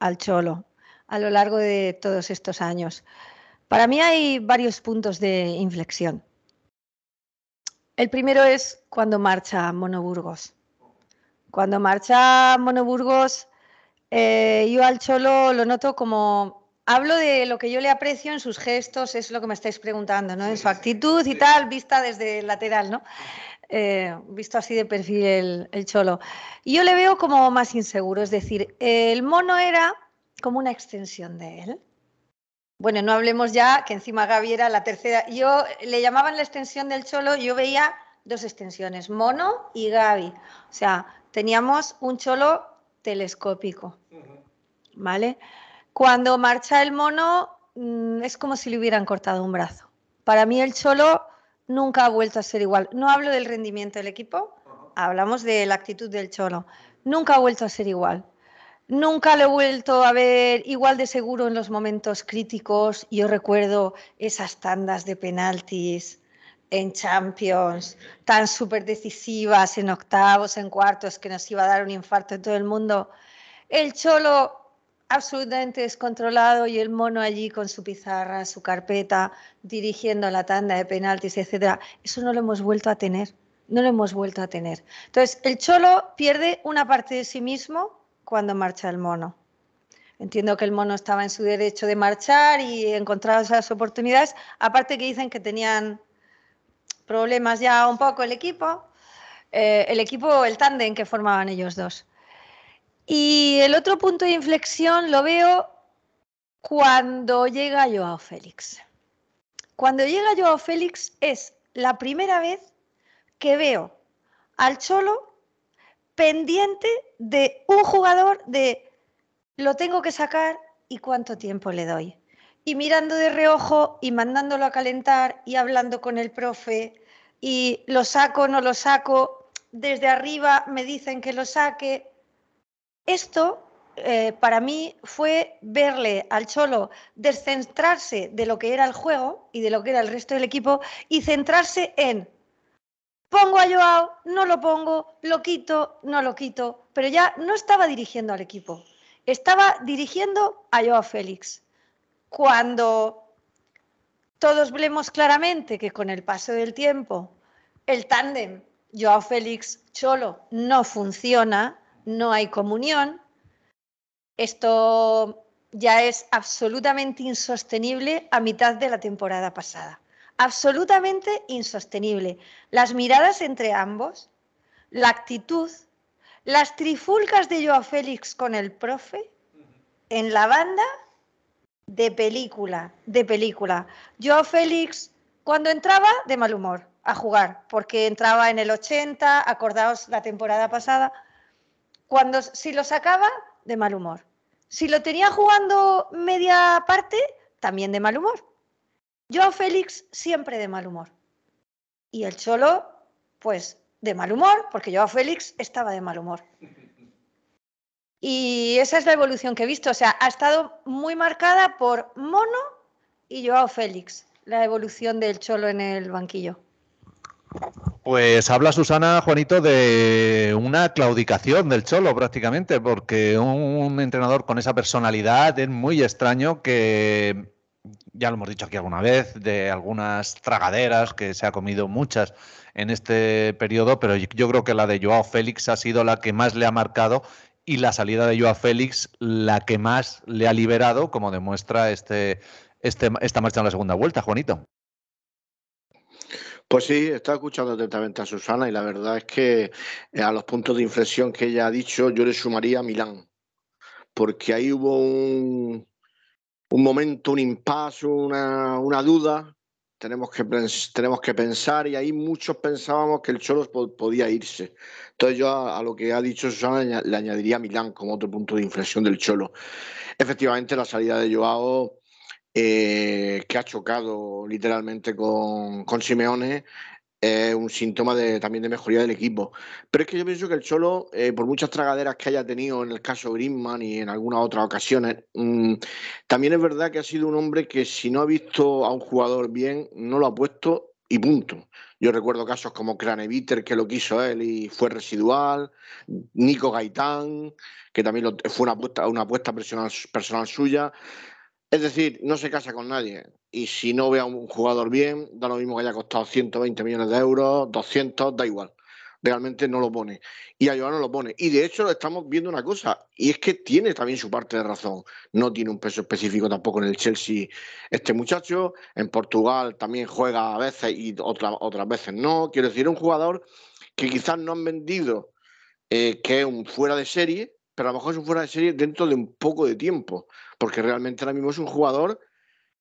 al Cholo a lo largo de todos estos años. Para mí hay varios puntos de inflexión. El primero es cuando marcha Monoburgos. Cuando marcha Monoburgos, eh, yo al Cholo lo noto como... Hablo de lo que yo le aprecio en sus gestos, es lo que me estáis preguntando, ¿no? En su actitud y tal, vista desde el lateral, ¿no? Eh, visto así de perfil el, Cholo. Yo le veo como más inseguro, es decir, el mono era como una extensión de él. Bueno, no hablemos ya que encima Gaby era la tercera. Yo le llamaban la extensión del Cholo, yo veía dos extensiones, Mono y Gaby. O sea, teníamos un Cholo telescópico. ¿Vale? Cuando marcha el Mono mm, es como si le hubieran cortado un brazo. Para mí el Cholo nunca ha vuelto a ser igual. No hablo del rendimiento del equipo, hablamos de la actitud del Cholo. Nunca ha vuelto a ser igual. Nunca lo he vuelto a ver igual de seguro en los momentos críticos. Yo recuerdo esas tandas de penaltis en Champions, tan súper decisivas, en octavos, en cuartos, que nos iba a dar un infarto en todo el mundo. El Cholo absolutamente descontrolado y el mono allí con su pizarra, su carpeta, dirigiendo la tanda de penaltis, etcétera. Eso no lo hemos vuelto a tener. No lo hemos vuelto a tener. Entonces, el Cholo pierde una parte de sí mismo cuando marcha el mono. Entiendo que el mono estaba en su derecho de marchar y encontrar esas oportunidades. Aparte que dicen que tenían problemas ya un poco el equipo, eh, el equipo, el tándem que formaban ellos dos. Y el otro punto de inflexión lo veo cuando llega Joao Félix. Cuando llega Joao Félix es la primera vez que veo al Cholo pendiente de un jugador de lo tengo que sacar y cuánto tiempo le doy. Y mirando de reojo y mandándolo a calentar y hablando con el profe y lo saco, no lo saco, desde arriba me dicen que lo saque. Esto eh, para mí fue verle al Cholo descentrarse de lo que era el juego y de lo que era el resto del equipo y centrarse en pongo a Joao, no lo pongo, lo quito, no lo quito, pero ya no estaba dirigiendo al equipo, estaba dirigiendo a Joao Félix. Cuando todos vemos claramente que con el paso del tiempo el tándem Joao Félix Cholo no funciona, no hay comunión, esto ya es absolutamente insostenible a mitad de la temporada pasada. Absolutamente insostenible. Las miradas entre ambos, la actitud, las trifulcas de Joao Félix con el profe en la banda de película, de película. Joao Félix cuando entraba de mal humor a jugar, porque entraba en el 80, acordaos la temporada pasada, cuando si lo sacaba de mal humor. Si lo tenía jugando media parte, también de mal humor. Yo Félix siempre de mal humor. Y el Cholo, pues de mal humor, porque yo Félix estaba de mal humor. Y esa es la evolución que he visto. O sea, ha estado muy marcada por Mono y Joao Félix, la evolución del Cholo en el banquillo. Pues habla Susana, Juanito, de una claudicación del Cholo prácticamente, porque un entrenador con esa personalidad es muy extraño que, ya lo hemos dicho aquí alguna vez, de algunas tragaderas, que se ha comido muchas en este periodo, pero yo creo que la de Joao Félix ha sido la que más le ha marcado y la salida de Joao Félix la que más le ha liberado, como demuestra este, este, esta marcha en la segunda vuelta, Juanito. Pues sí, estaba escuchando atentamente a Susana y la verdad es que eh, a los puntos de inflexión que ella ha dicho, yo le sumaría a Milán, porque ahí hubo un, un momento, un impasse, una, una duda, tenemos que, tenemos que pensar y ahí muchos pensábamos que el Cholo podía irse. Entonces yo a, lo que ha dicho Susana le añadiría Milán como otro punto de inflexión del Cholo. Efectivamente, la salida de Joao eh, que ha chocado literalmente con, con Simeone, es un síntoma de, también de mejoría del equipo. Pero es que yo pienso que el Cholo, eh, por muchas tragaderas que haya tenido en el caso Griezmann y en algunas otras ocasiones, mmm, también es verdad que ha sido un hombre que si no ha visto a un jugador bien, no lo ha puesto y punto. Yo recuerdo casos como Craneviter, que lo quiso él y fue residual, Nico Gaitán, que también fue una apuesta, una apuesta personal, personal suya. Es decir, no se casa con nadie. Y si no ve a un jugador bien, da lo mismo que haya costado 120 millones de euros, 200, da igual. Realmente no lo pone. Y a Joao no lo pone. Y de hecho estamos viendo una cosa, y es que tiene también su parte de razón. No tiene un peso específico tampoco en el Chelsea este muchacho. En Portugal también juega a veces y otra, otras veces no. Quiero decir, un jugador que quizás no han vendido eh, que es un fuera de serie, pero a lo mejor es un fuera de serie dentro de un poco de tiempo, porque realmente ahora mismo es un jugador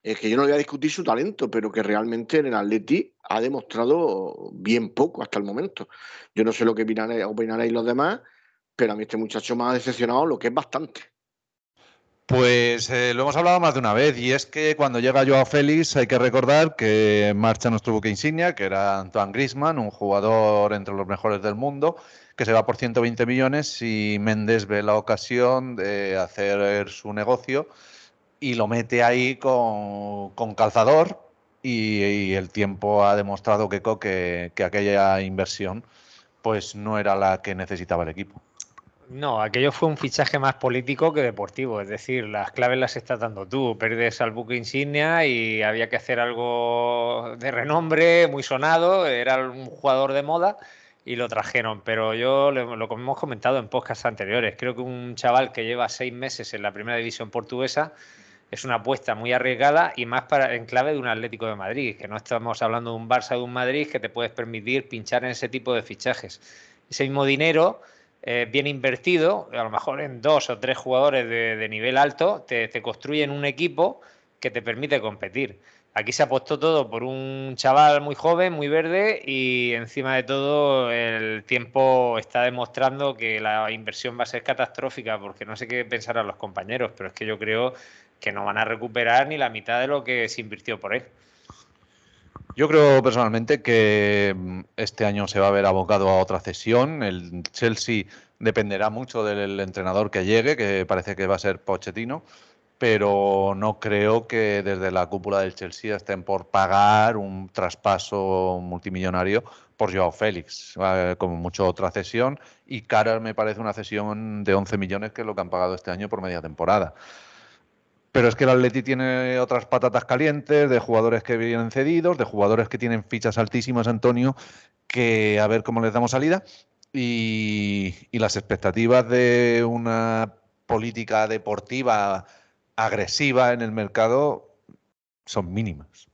eh, que yo no voy a discutir su talento, pero que realmente en el Atleti ha demostrado bien poco hasta el momento. Yo no sé lo que opinaréis, los demás, pero a mí este muchacho me ha decepcionado lo que es bastante. Pues eh, lo hemos hablado más de una vez y es que cuando llega Joao Félix hay que recordar que marcha nuestro buque insignia, que era Antoine Griezmann, un jugador entre los mejores del mundo, que se va por 120 millones y Méndez ve la ocasión de hacer su negocio y lo mete ahí con, con calzador y, y, el tiempo ha demostrado que, que, que aquella inversión pues no era la que necesitaba el equipo. No, aquello fue un fichaje más político que deportivo, es decir, las claves las estás dando tú, perdes al buque insignia y había que hacer algo de renombre, muy sonado, era un jugador de moda y lo trajeron, pero yo lo, lo hemos comentado en podcasts anteriores, creo que un chaval que lleva seis meses en la primera división portuguesa es una apuesta muy arriesgada y más para en clave de un Atlético de Madrid, que no estamos hablando de un Barça o de un Madrid que te puedes permitir pinchar en ese tipo de fichajes. Ese mismo dinero eh, bien invertido, a lo mejor en dos o tres jugadores de, nivel alto, te, te, construyen un equipo que te permite competir. Aquí se apostó todo por un chaval muy joven, muy verde y encima de todo el tiempo está demostrando que la inversión va a ser catastrófica porque no sé qué pensarán los compañeros, pero es que yo creo que no van a recuperar ni la mitad de lo que se invirtió por él. Yo creo personalmente que este año se va a ver abocado a otra cesión. El Chelsea Dependerá mucho del entrenador que llegue, que parece que va a ser Pochettino, pero no creo que desde la cúpula del Chelsea estén por pagar un traspaso multimillonario por Joao Félix, como mucho otra cesión, y cara me parece una cesión de 11 millones, que es lo que han pagado este año por media temporada. Pero es que el Atleti tiene otras patatas calientes de jugadores que vienen cedidos, de jugadores que tienen fichas altísimas, Antonio, que a ver cómo les damos salida. Y, y las expectativas de una política deportiva agresiva en el mercado son mínimas.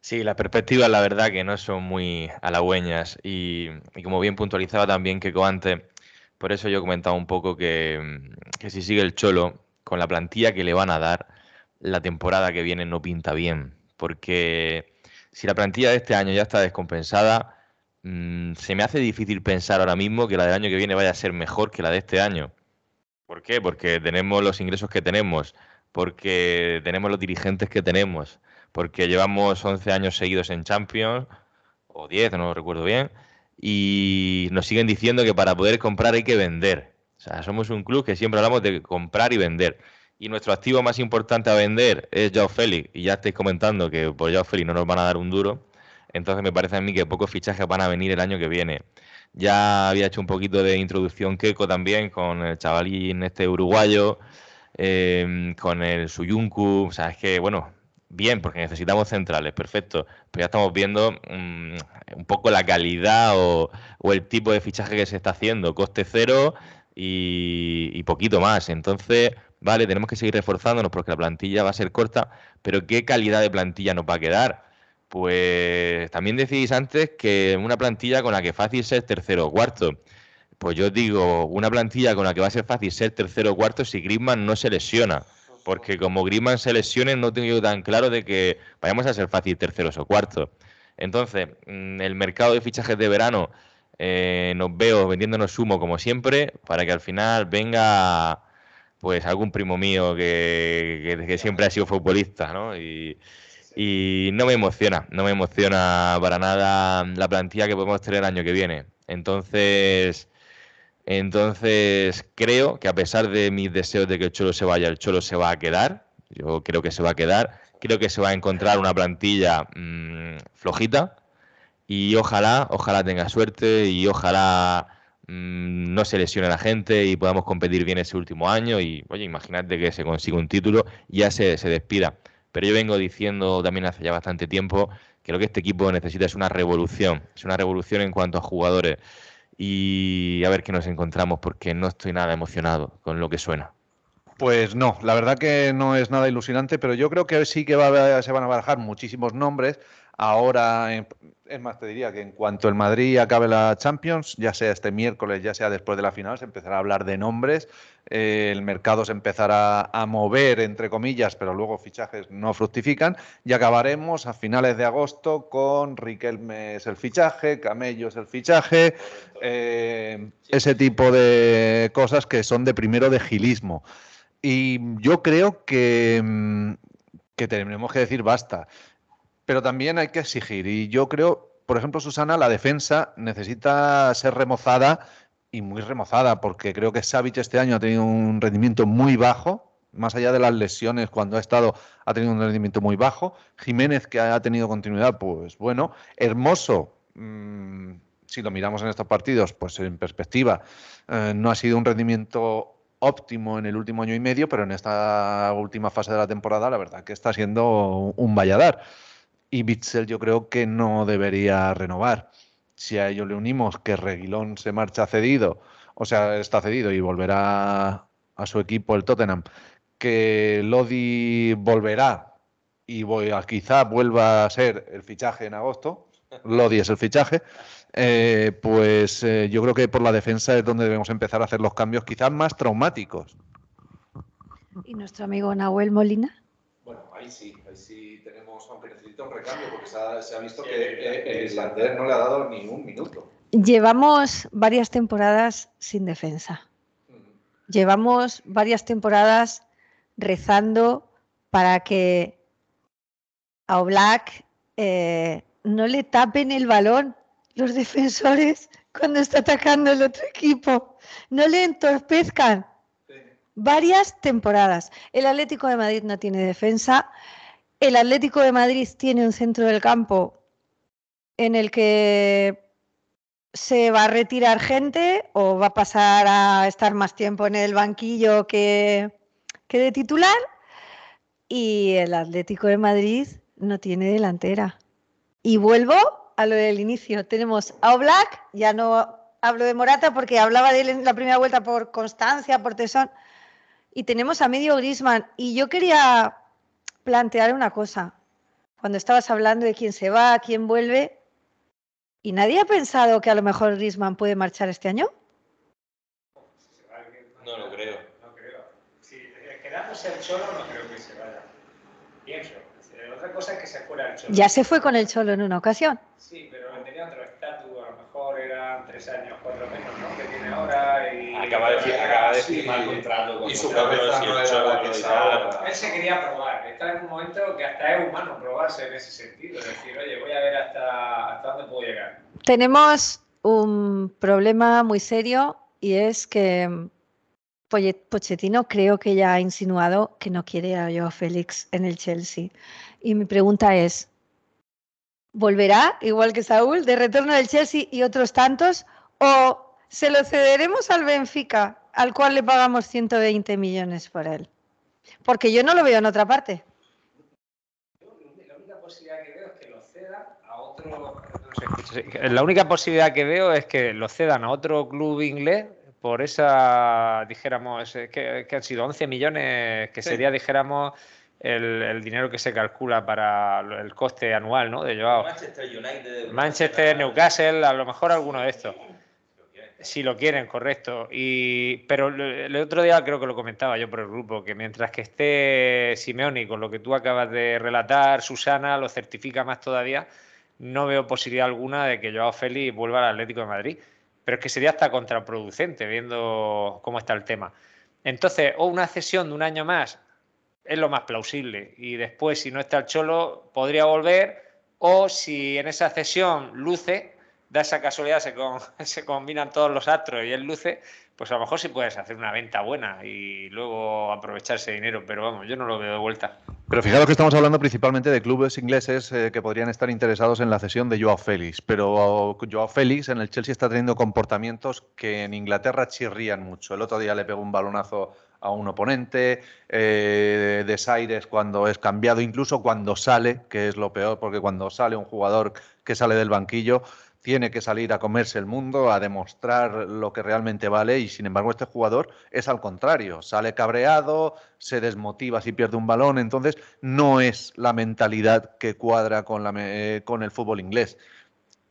Sí, las perspectivas, la verdad, que no son muy halagüeñas. Y, como bien puntualizaba también Keiko antes, por eso yo comentaba un poco que si sigue el Cholo, con la plantilla que le van a dar, la temporada que viene no pinta bien. Porque si la plantilla de este año ya está descompensada, mm, se me hace difícil pensar ahora mismo que la del año que viene vaya a ser mejor que la de este año. ¿Por qué? Porque tenemos los ingresos que tenemos, porque tenemos los dirigentes que tenemos, porque llevamos 11 años seguidos en Champions, o 10, no lo recuerdo bien, y nos siguen diciendo que para poder comprar hay que vender. Sea, somos un club que siempre hablamos de comprar y vender. Y nuestro activo más importante a vender es Joao Félix. Y ya estáis comentando que por Joao Félix no nos van a dar un duro. Entonces me parece a mí que pocos fichajes van a venir el año que viene. Ya había hecho un poquito de introducción Keiko también con el chavalín este uruguayo, eh, con el Suyunku. O sea, es que, bueno, bien, porque necesitamos centrales, perfecto. Pero ya estamos viendo mm, un poco la calidad o el tipo de fichaje que se está haciendo. Coste cero y, poquito más. Entonces, vale, tenemos que seguir reforzándonos porque la plantilla va a ser corta, pero ¿qué calidad de plantilla nos va a quedar? Pues también decís antes que una plantilla con la que fácil ser tercero o cuarto. Pues yo digo, una plantilla con la que va a ser fácil ser tercero o cuarto si Griezmann no se lesiona. Porque como Griezmann se lesione, no tengo tan claro de que vayamos a ser fácil terceros o cuartos. Entonces, mm, el mercado de fichajes de verano eh, nos veo vendiéndonos humo como siempre para que al final venga pues algún primo mío que, que- siempre ha sido futbolista, ¿no? Y, y no me emociona, no me emociona para nada la plantilla que podemos tener el año que viene. Entonces, entonces creo que a pesar de mis deseos de que el Cholo se vaya, el Cholo se va a quedar. Yo creo que se va a quedar. Creo que se va a encontrar una plantilla mm, flojita y ojalá, ojalá tenga suerte y ojalá mm, no se lesione la gente y podamos competir bien ese último año y, oye, imagínate que se consiga un título y ya se, se despida. Pero yo vengo diciendo también hace ya bastante tiempo que lo que este equipo necesita es una revolución, es una revolución en cuanto a jugadores y a ver qué nos encontramos porque no estoy nada emocionado con lo que suena. Pues no, la verdad que no es nada ilusionante, pero yo creo que sí que va a- se van a barajar muchísimos nombres. Ahora, en- es más, te diría que en cuanto el Madrid acabe la Champions, ya sea este miércoles, ya sea después de la final, se empezará a hablar de nombres. eh, el mercado se empezará a mover, entre comillas, pero luego fichajes no fructifican. Y acabaremos a finales de agosto con Riquelme es el fichaje, Camello es el fichaje, eh, ese tipo de cosas que son de primero de gilismo. Y yo creo que, mm, que tenemos que decir basta. Pero también hay que exigir. Y yo creo, por ejemplo, Susana, la defensa necesita ser remozada y muy remozada, porque creo que Savic este año ha tenido un rendimiento muy bajo, más allá de las lesiones, cuando ha estado, ha tenido un rendimiento muy bajo. Jiménez, que ha tenido continuidad, pues bueno. Hermoso, mm, si lo miramos en estos partidos, pues en perspectiva, eh, no ha sido un rendimiento óptimo en el último año y medio, pero en esta última fase de la temporada, la verdad que está siendo un valladar. Y Bitzel yo creo que no debería renovar. Si a ello le unimos que Reguilón se marcha cedido, o sea, está cedido y volverá a su equipo el Tottenham, que Lodi volverá y voy a, quizá vuelva a ser el fichaje en agosto, Lodi es el fichaje, eh, pues eh, yo creo que por la defensa es donde debemos empezar a hacer los cambios quizás más traumáticos. ¿Y nuestro amigo Nahuel Molina? Bueno, ahí sí, necesita un recambio, porque se ha, se ha visto que eh, el islandés no le ha dado ni un minuto. Llevamos varias temporadas sin defensa. Llevamos varias temporadas rezando para que a Oblak eh, no le tapen el balón los defensores cuando está atacando el otro equipo. No le entorpezcan. Varias temporadas. El Atlético de Madrid no tiene defensa. El Atlético de Madrid tiene un centro del campo en el que se va a retirar gente o va a pasar a estar más tiempo en el banquillo que, que de titular. Y el Atlético de Madrid no tiene delantera. Y vuelvo a lo del inicio. Tenemos a Oblak, ya no hablo de Morata porque hablaba de él en la primera vuelta por constancia, por tesón. Y tenemos a medio Grisman. Y yo quería plantear una cosa. Cuando estabas hablando de quién se va, quién vuelve, ¿y nadie ha pensado que a lo mejor Grisman puede marchar este año? No lo creo. No creo. Si quedándose el Cholo, no creo que se vaya. Pienso. Otra cosa es que se fuera el Cholo. Ya se fue con el Cholo en una ocasión. Sí, pero tenía tres años, cuatro menos, ¿no? Que tiene ahora y... Acaba de, fi- acaba de Sí. firmar contrato con Y su cabeza no el era que estaba. Él se quería probar, está en un momento que hasta es humano probarse en ese sentido, es decir, oye, voy a ver hasta, hasta dónde puedo llegar. Tenemos un problema muy serio y es que Pochettino creo que ya ha insinuado que no quiere a Joao Félix en el Chelsea. Y mi pregunta es, ¿volverá, igual que Saúl, de retorno del Chelsea y otros tantos? ¿O se lo cederemos al Benfica, al cual le pagamos 120 millones por él? Porque yo no lo veo en otra parte. La única posibilidad que veo es que lo cedan a otro... no sé, La única posibilidad que veo es que lo cedan a otro club inglés por esa, dijéramos, que, que han sido 11 millones, que Sí. sería, dijéramos, el, el dinero que se calcula para el coste anual ¿no? de Joao. Manchester United. Manchester, Newcastle, a lo mejor alguno de estos. Si lo quieren, correcto. Y, pero el otro día creo que lo comentaba yo por el grupo, que mientras que esté Simeone con lo que tú acabas de relatar, Susana lo certifica más todavía, no veo posibilidad alguna de que Joao Félix vuelva al Atlético de Madrid. Pero es que sería hasta contraproducente viendo cómo está el tema. Entonces, o una cesión de un año más es lo más plausible. Y después, si no está el Cholo, podría volver. O si en esa cesión luce, da esa casualidad, se, con- *laughs* se combinan todos los astros y él luce, pues a lo mejor sí puedes hacer una venta buena y luego aprovechar ese dinero. Pero vamos, yo no lo veo de vuelta. Pero fijaros que estamos hablando principalmente de clubes ingleses eh, que podrían estar interesados en la cesión de Joao Félix, pero Joao Félix en el Chelsea está teniendo comportamientos que en Inglaterra chirrían mucho. El otro día le pegó un balonazo a un oponente, eh, desaires cuando es cambiado, incluso cuando sale, que es lo peor, porque cuando sale un jugador que sale del banquillo, tiene que salir a comerse el mundo, a demostrar lo que realmente vale y sin embargo este jugador es al contrario, sale cabreado, se desmotiva si pierde un balón, entonces no es la mentalidad que cuadra con, la, me- con el fútbol inglés.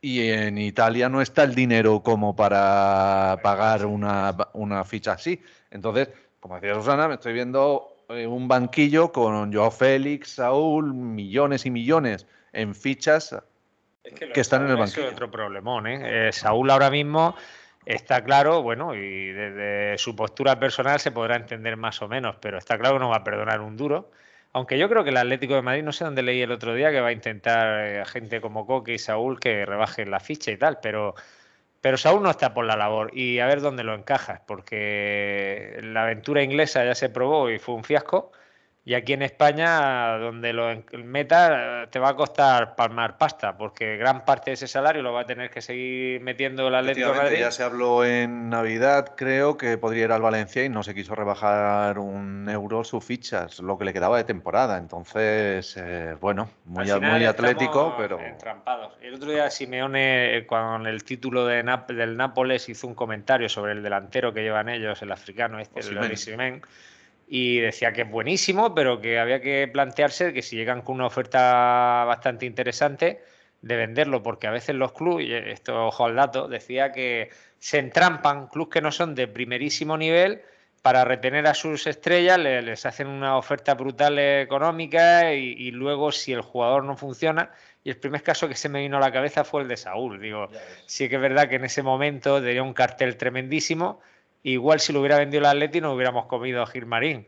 Y en Italia no está el dinero como para pagar una, una ficha así. Entonces, como decía Susana, me estoy viendo eh, un banquillo con Joao Félix, Saúl, millones y millones en fichas que están en el banquillo. es otro problemón, ¿eh? Eh, Saúl ahora mismo está claro, bueno, y desde su postura personal se podrá entender más o menos, pero está claro que no va a perdonar un duro. Aunque yo creo que el Atlético de Madrid, no sé dónde leí el otro día, que va a intentar eh, gente como Coque y Saúl que rebajen la ficha y tal, pero, pero Saúl no está por la labor y a ver dónde lo encajas, porque la aventura inglesa ya se probó y fue un fiasco. Y aquí en España, donde lo en- meta, eh, te va a costar palmar pasta, porque gran parte de ese salario lo va a tener que seguir metiendo el Atlético de Madrid. ya se habló en Navidad, creo que podría ir al Valencia y no se quiso rebajar un euro sus fichas, lo que le quedaba de temporada. Entonces, eh, bueno, muy, muy atlético, pero entrampados. El otro día Simeone, eh, con el título de Nap- del Nápoles, hizo un comentario sobre el delantero que llevan ellos, el africano este, el Osimhen. Y decía que es buenísimo, pero que había que plantearse que si llegan con una oferta bastante interesante, de venderlo, porque a veces los clubes, y esto ojo al dato, decía que se entrampan, clubes que no son de primerísimo nivel, para retener a sus estrellas, le- les hacen una oferta brutal económica y, y luego si el jugador no funciona, y el primer caso que se me vino a la cabeza fue el de Saúl, digo, sí que es verdad que en ese momento tenía un cartel tremendísimo, igual si lo hubiera vendido el Atleti no hubiéramos comido a Gilmarín,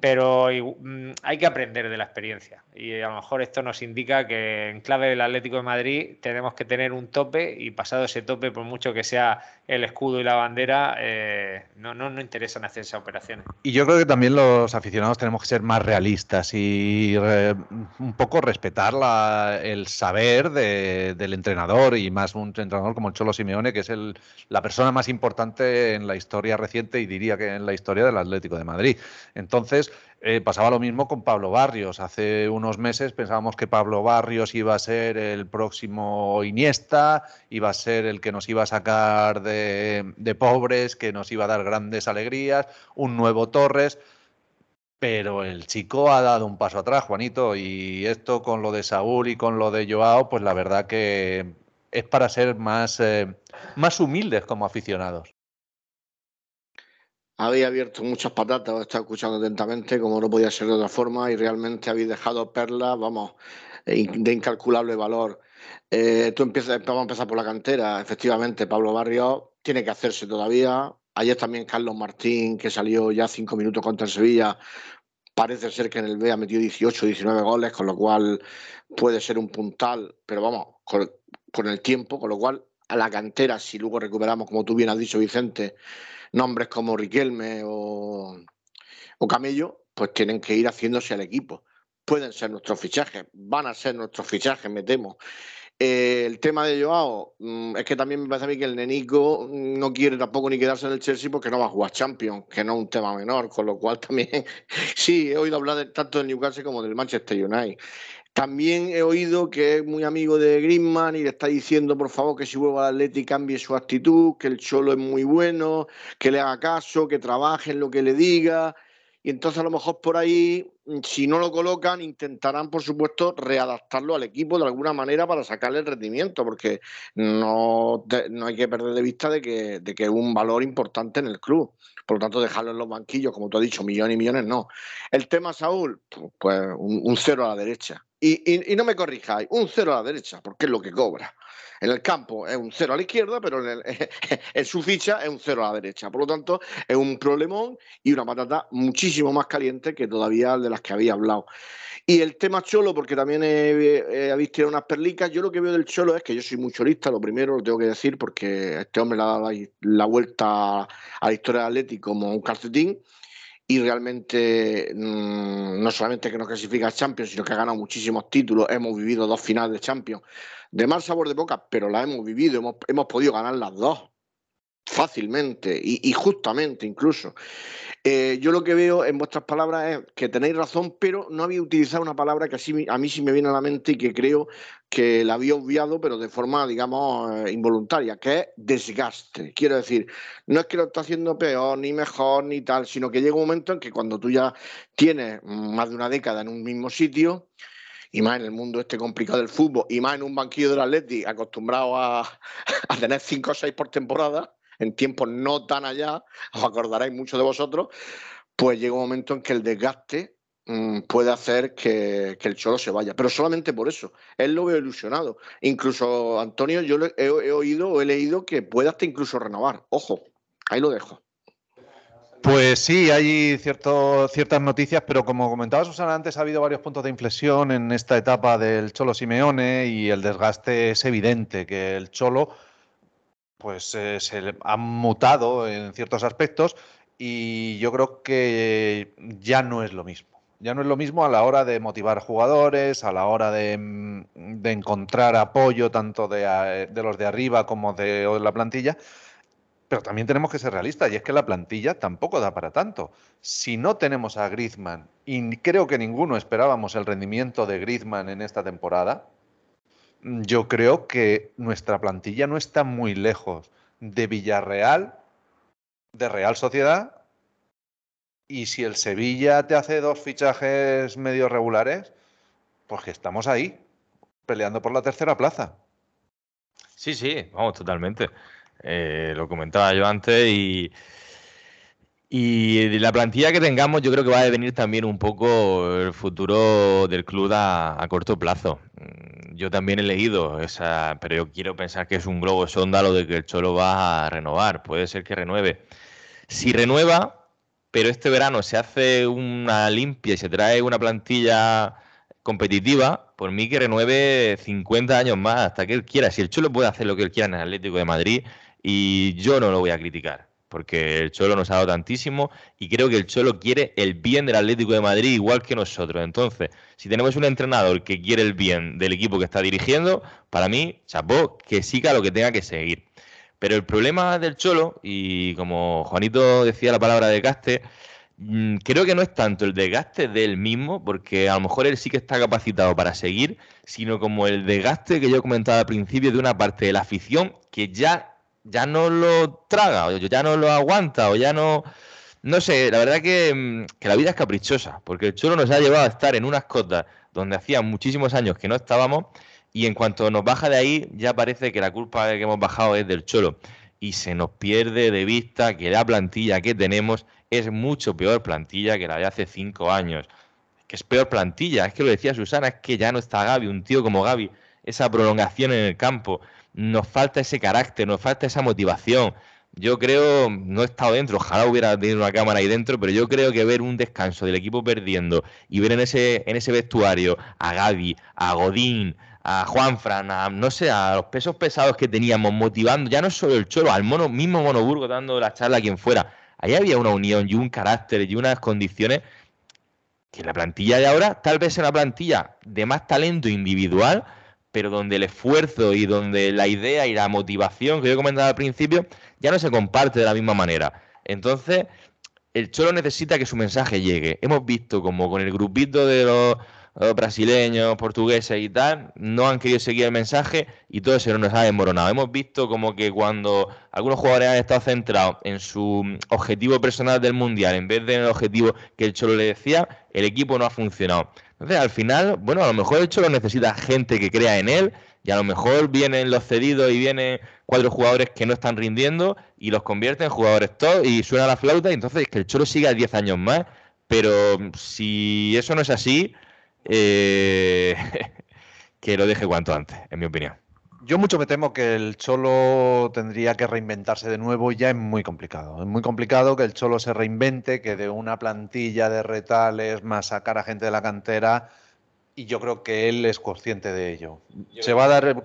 pero mm, hay que aprender de la experiencia. Y a lo mejor esto nos indica que en clave del Atlético de Madrid tenemos que tener un tope y pasado ese tope, por mucho que sea el escudo y la bandera, eh, no, no, no interesan hacer esas operaciones. Y yo creo que también los aficionados tenemos que ser más realistas y un poco respetar la- el saber de- del entrenador y más un entrenador como el Cholo Simeone, que es el, la persona más importante en la historia reciente y diría que en la historia del Atlético de Madrid. Entonces, eh, pasaba lo mismo con Pablo Barrios. Hace unos meses pensábamos que Pablo Barrios iba a ser el próximo Iniesta, iba a ser el que nos iba a sacar de, pobres, que nos iba a dar grandes alegrías, un nuevo Torres. Pero el chico ha dado un paso atrás, Juanito, y esto con lo de Saúl y con lo de Joao, pues la verdad que es para ser más, eh, más humildes como aficionados. Habéis abierto muchas patatas, os he estado escuchando atentamente, como no podía ser de otra forma, y realmente habéis dejado perlas, vamos, in- de incalculable valor. Eh, tú empiezas, vamos a empezar por la cantera. Efectivamente, Pablo Barrios tiene que hacerse todavía. Ayer también Carlos Martín, que salió ya cinco minutos contra el Sevilla, parece ser que en el B ha metido 18, 19 goles, con lo cual puede ser un puntal, pero vamos, con el tiempo, con lo cual a la cantera, si luego recuperamos, como tú bien has dicho, Vicente, nombres como Riquelme o, o Camello, pues tienen que ir haciéndose al equipo. Pueden ser nuestros fichajes, van a ser nuestros fichajes, me temo. Eh, el tema de Joao, mm, es que también me parece a mí que el Nenico mm, no quiere tampoco ni quedarse en el Chelsea porque no va a jugar Champions, que no es un tema menor, con lo cual *laughs* también, sí, he oído hablar de- tanto del Newcastle como del Manchester United. También he oído que es muy amigo de Griezmann y le está diciendo, por favor, que si vuelve al Atleti cambie su actitud, que el Cholo es muy bueno, que le haga caso, que trabaje en lo que le diga. Y entonces a lo mejor por ahí, mm, si no lo colocan, intentarán, por supuesto, readaptarlo al equipo de alguna manera para sacarle el rendimiento, porque no, no hay que perder de vista de que, de que es un valor importante en el club. Por lo tanto, dejarlo en los banquillos, como tú has dicho, millones y millones, no. El tema Saúl, pu- pues un, un cero a la derecha. Y, y- y no me corrijáis, un cero a la derecha, porque es lo que cobra. En el campo es un cero a la izquierda, pero en, el- *laughs* su ficha es un cero a la derecha. Por lo tanto, es un problemón y una patata muchísimo más caliente que todavía de las que había hablado. Y el tema Cholo, porque también he, he- tirado unas perlicas, yo lo que veo del Cholo es que yo soy muy cholista, lo primero lo tengo que decir, porque este hombre le ha dado la, vuelta a la historia del Atlético como un calcetín y realmente mm, no solamente que nos clasifica a Champions, sino que ha ganado muchísimos títulos. Hemos vivido dos finales de Champions de mal sabor de boca, pero las hemos vivido, hemos, hemos podido ganar las dos fácilmente y, justamente incluso. Eh, yo lo que veo en vuestras palabras es que tenéis razón, pero no había utilizado una palabra que así, a mí sí me viene a la mente y que creo que la había obviado, pero de forma, digamos, eh, involuntaria, que es desgaste. Quiero decir, no es que lo está haciendo peor, ni mejor, ni tal, sino que llega un momento en que cuando tú ya tienes más de una década en un mismo sitio, y más en el mundo este complicado del fútbol, y más en un banquillo del Atleti acostumbrado a, *laughs* a tener cinco o seis por temporada, en tiempos no tan allá, *laughs* os acordaréis mucho de vosotros, pues llega un momento en que el desgaste mm, puede hacer que, el Cholo se vaya. Pero solamente por eso. Él lo veo ilusionado. Incluso, Antonio, yo he, he oído o he leído que puede hasta incluso renovar. Ojo, ahí lo dejo. Pues sí, hay ciertas noticias, pero como comentaba Susana antes, ha habido varios puntos de inflexión en esta etapa del Cholo Simeone y el desgaste es evidente, que el Cholo pues eh, se le ha mutado en ciertos aspectos y yo creo que ya no es lo mismo. Ya no es lo mismo a la hora de motivar jugadores, a la hora de, mm, de encontrar apoyo tanto de, a- de los de arriba como de la plantilla. Pero también tenemos que ser realistas y es que la plantilla tampoco da para tanto. Si no tenemos a Griezmann, y creo que ninguno esperábamos el rendimiento de Griezmann en esta temporada, yo creo que nuestra plantilla no está muy lejos de Villarreal, de Real Sociedad, y si el Sevilla te hace dos fichajes medio regulares, pues que estamos ahí, peleando por la tercera plaza. Sí, sí, vamos, totalmente. Eh, lo comentaba yo antes y, y la plantilla que tengamos yo creo que va a devenir también un poco el futuro del club a, a corto plazo. Mm, Yo también he leído esa, pero yo quiero pensar que es un globo sonda lo de que el Cholo va a renovar. Puede ser que renueve. Si renueva, pero este verano se hace una limpia y se trae una plantilla competitiva, por mí que renueve 50 años más hasta que él quiera. Si el Cholo puede hacer lo que él quiera en el Atlético de Madrid, y yo no lo voy a criticar, porque el Cholo nos ha dado tantísimo y creo que el Cholo quiere el bien del Atlético de Madrid igual que nosotros. Entonces, si tenemos un entrenador que quiere el bien del equipo que está dirigiendo, para mí, chapó, que siga lo que tenga que seguir. Pero el problema del Cholo, y como Juanito decía la palabra de Caste, Mm, creo que no es tanto el desgaste de él mismo, porque a lo mejor él sí que está capacitado para seguir, sino como el desgaste que yo comentaba al principio de una parte de la afición que ya, ya no lo traga, o ya no lo aguanta, o ya no... No sé, la verdad que, mm, que la vida es caprichosa, porque el Cholo nos ha llevado a estar en unas cotas donde hacía muchísimos años que no estábamos, y en cuanto nos baja de ahí, ya parece que la culpa que hemos bajado es del Cholo. Y se nos pierde de vista que la plantilla que tenemos es mucho peor plantilla que la de hace cinco años. Que es peor plantilla, es que lo decía Susana, es que ya no está Gaby, un tío como Gaby, esa prolongación en el campo. Nos falta ese carácter, nos falta esa motivación. Yo creo, no he estado dentro, ojalá hubiera tenido una cámara ahí dentro, pero yo creo que ver un descanso del equipo perdiendo y ver en ese, en ese vestuario a Gaby, a Godín, a Juanfran, a no sé, a los pesos pesados que teníamos, motivando, ya no solo el Cholo, al mono, mismo Monoburgo dando la charla a quien fuera ahí había una unión y un carácter y unas condiciones que la plantilla de ahora tal vez sea una plantilla de más talento individual, pero donde el esfuerzo y donde la idea y la motivación que yo comentaba al principio ya no se comparte de la misma manera. Entonces, el Cholo necesita que su mensaje llegue. Hemos visto como con el grupito de los brasileños, portugueses y tal, no han querido seguir el mensaje y todo se nos ha desmoronado. Hemos visto como que cuando algunos jugadores han estado centrados en su objetivo personal del Mundial, en vez del objetivo que el Cholo le decía, el equipo no ha funcionado. Entonces, al final, bueno, a lo mejor el Cholo necesita gente que crea en él y a lo mejor vienen los cedidos y vienen cuatro jugadores que no están rindiendo y los convierten en jugadores todos y suena la flauta y entonces que el Cholo siga 10 años más. Pero si eso no es así, eh, *laughs* que lo deje cuanto antes, en mi opinión. Yo mucho me temo que el Cholo tendría que reinventarse de nuevo y ya es muy complicado. Es muy complicado que el Cholo se reinvente, que de una plantilla de retales más sacar a gente de la cantera y yo creo que él es consciente de ello. Se va a dar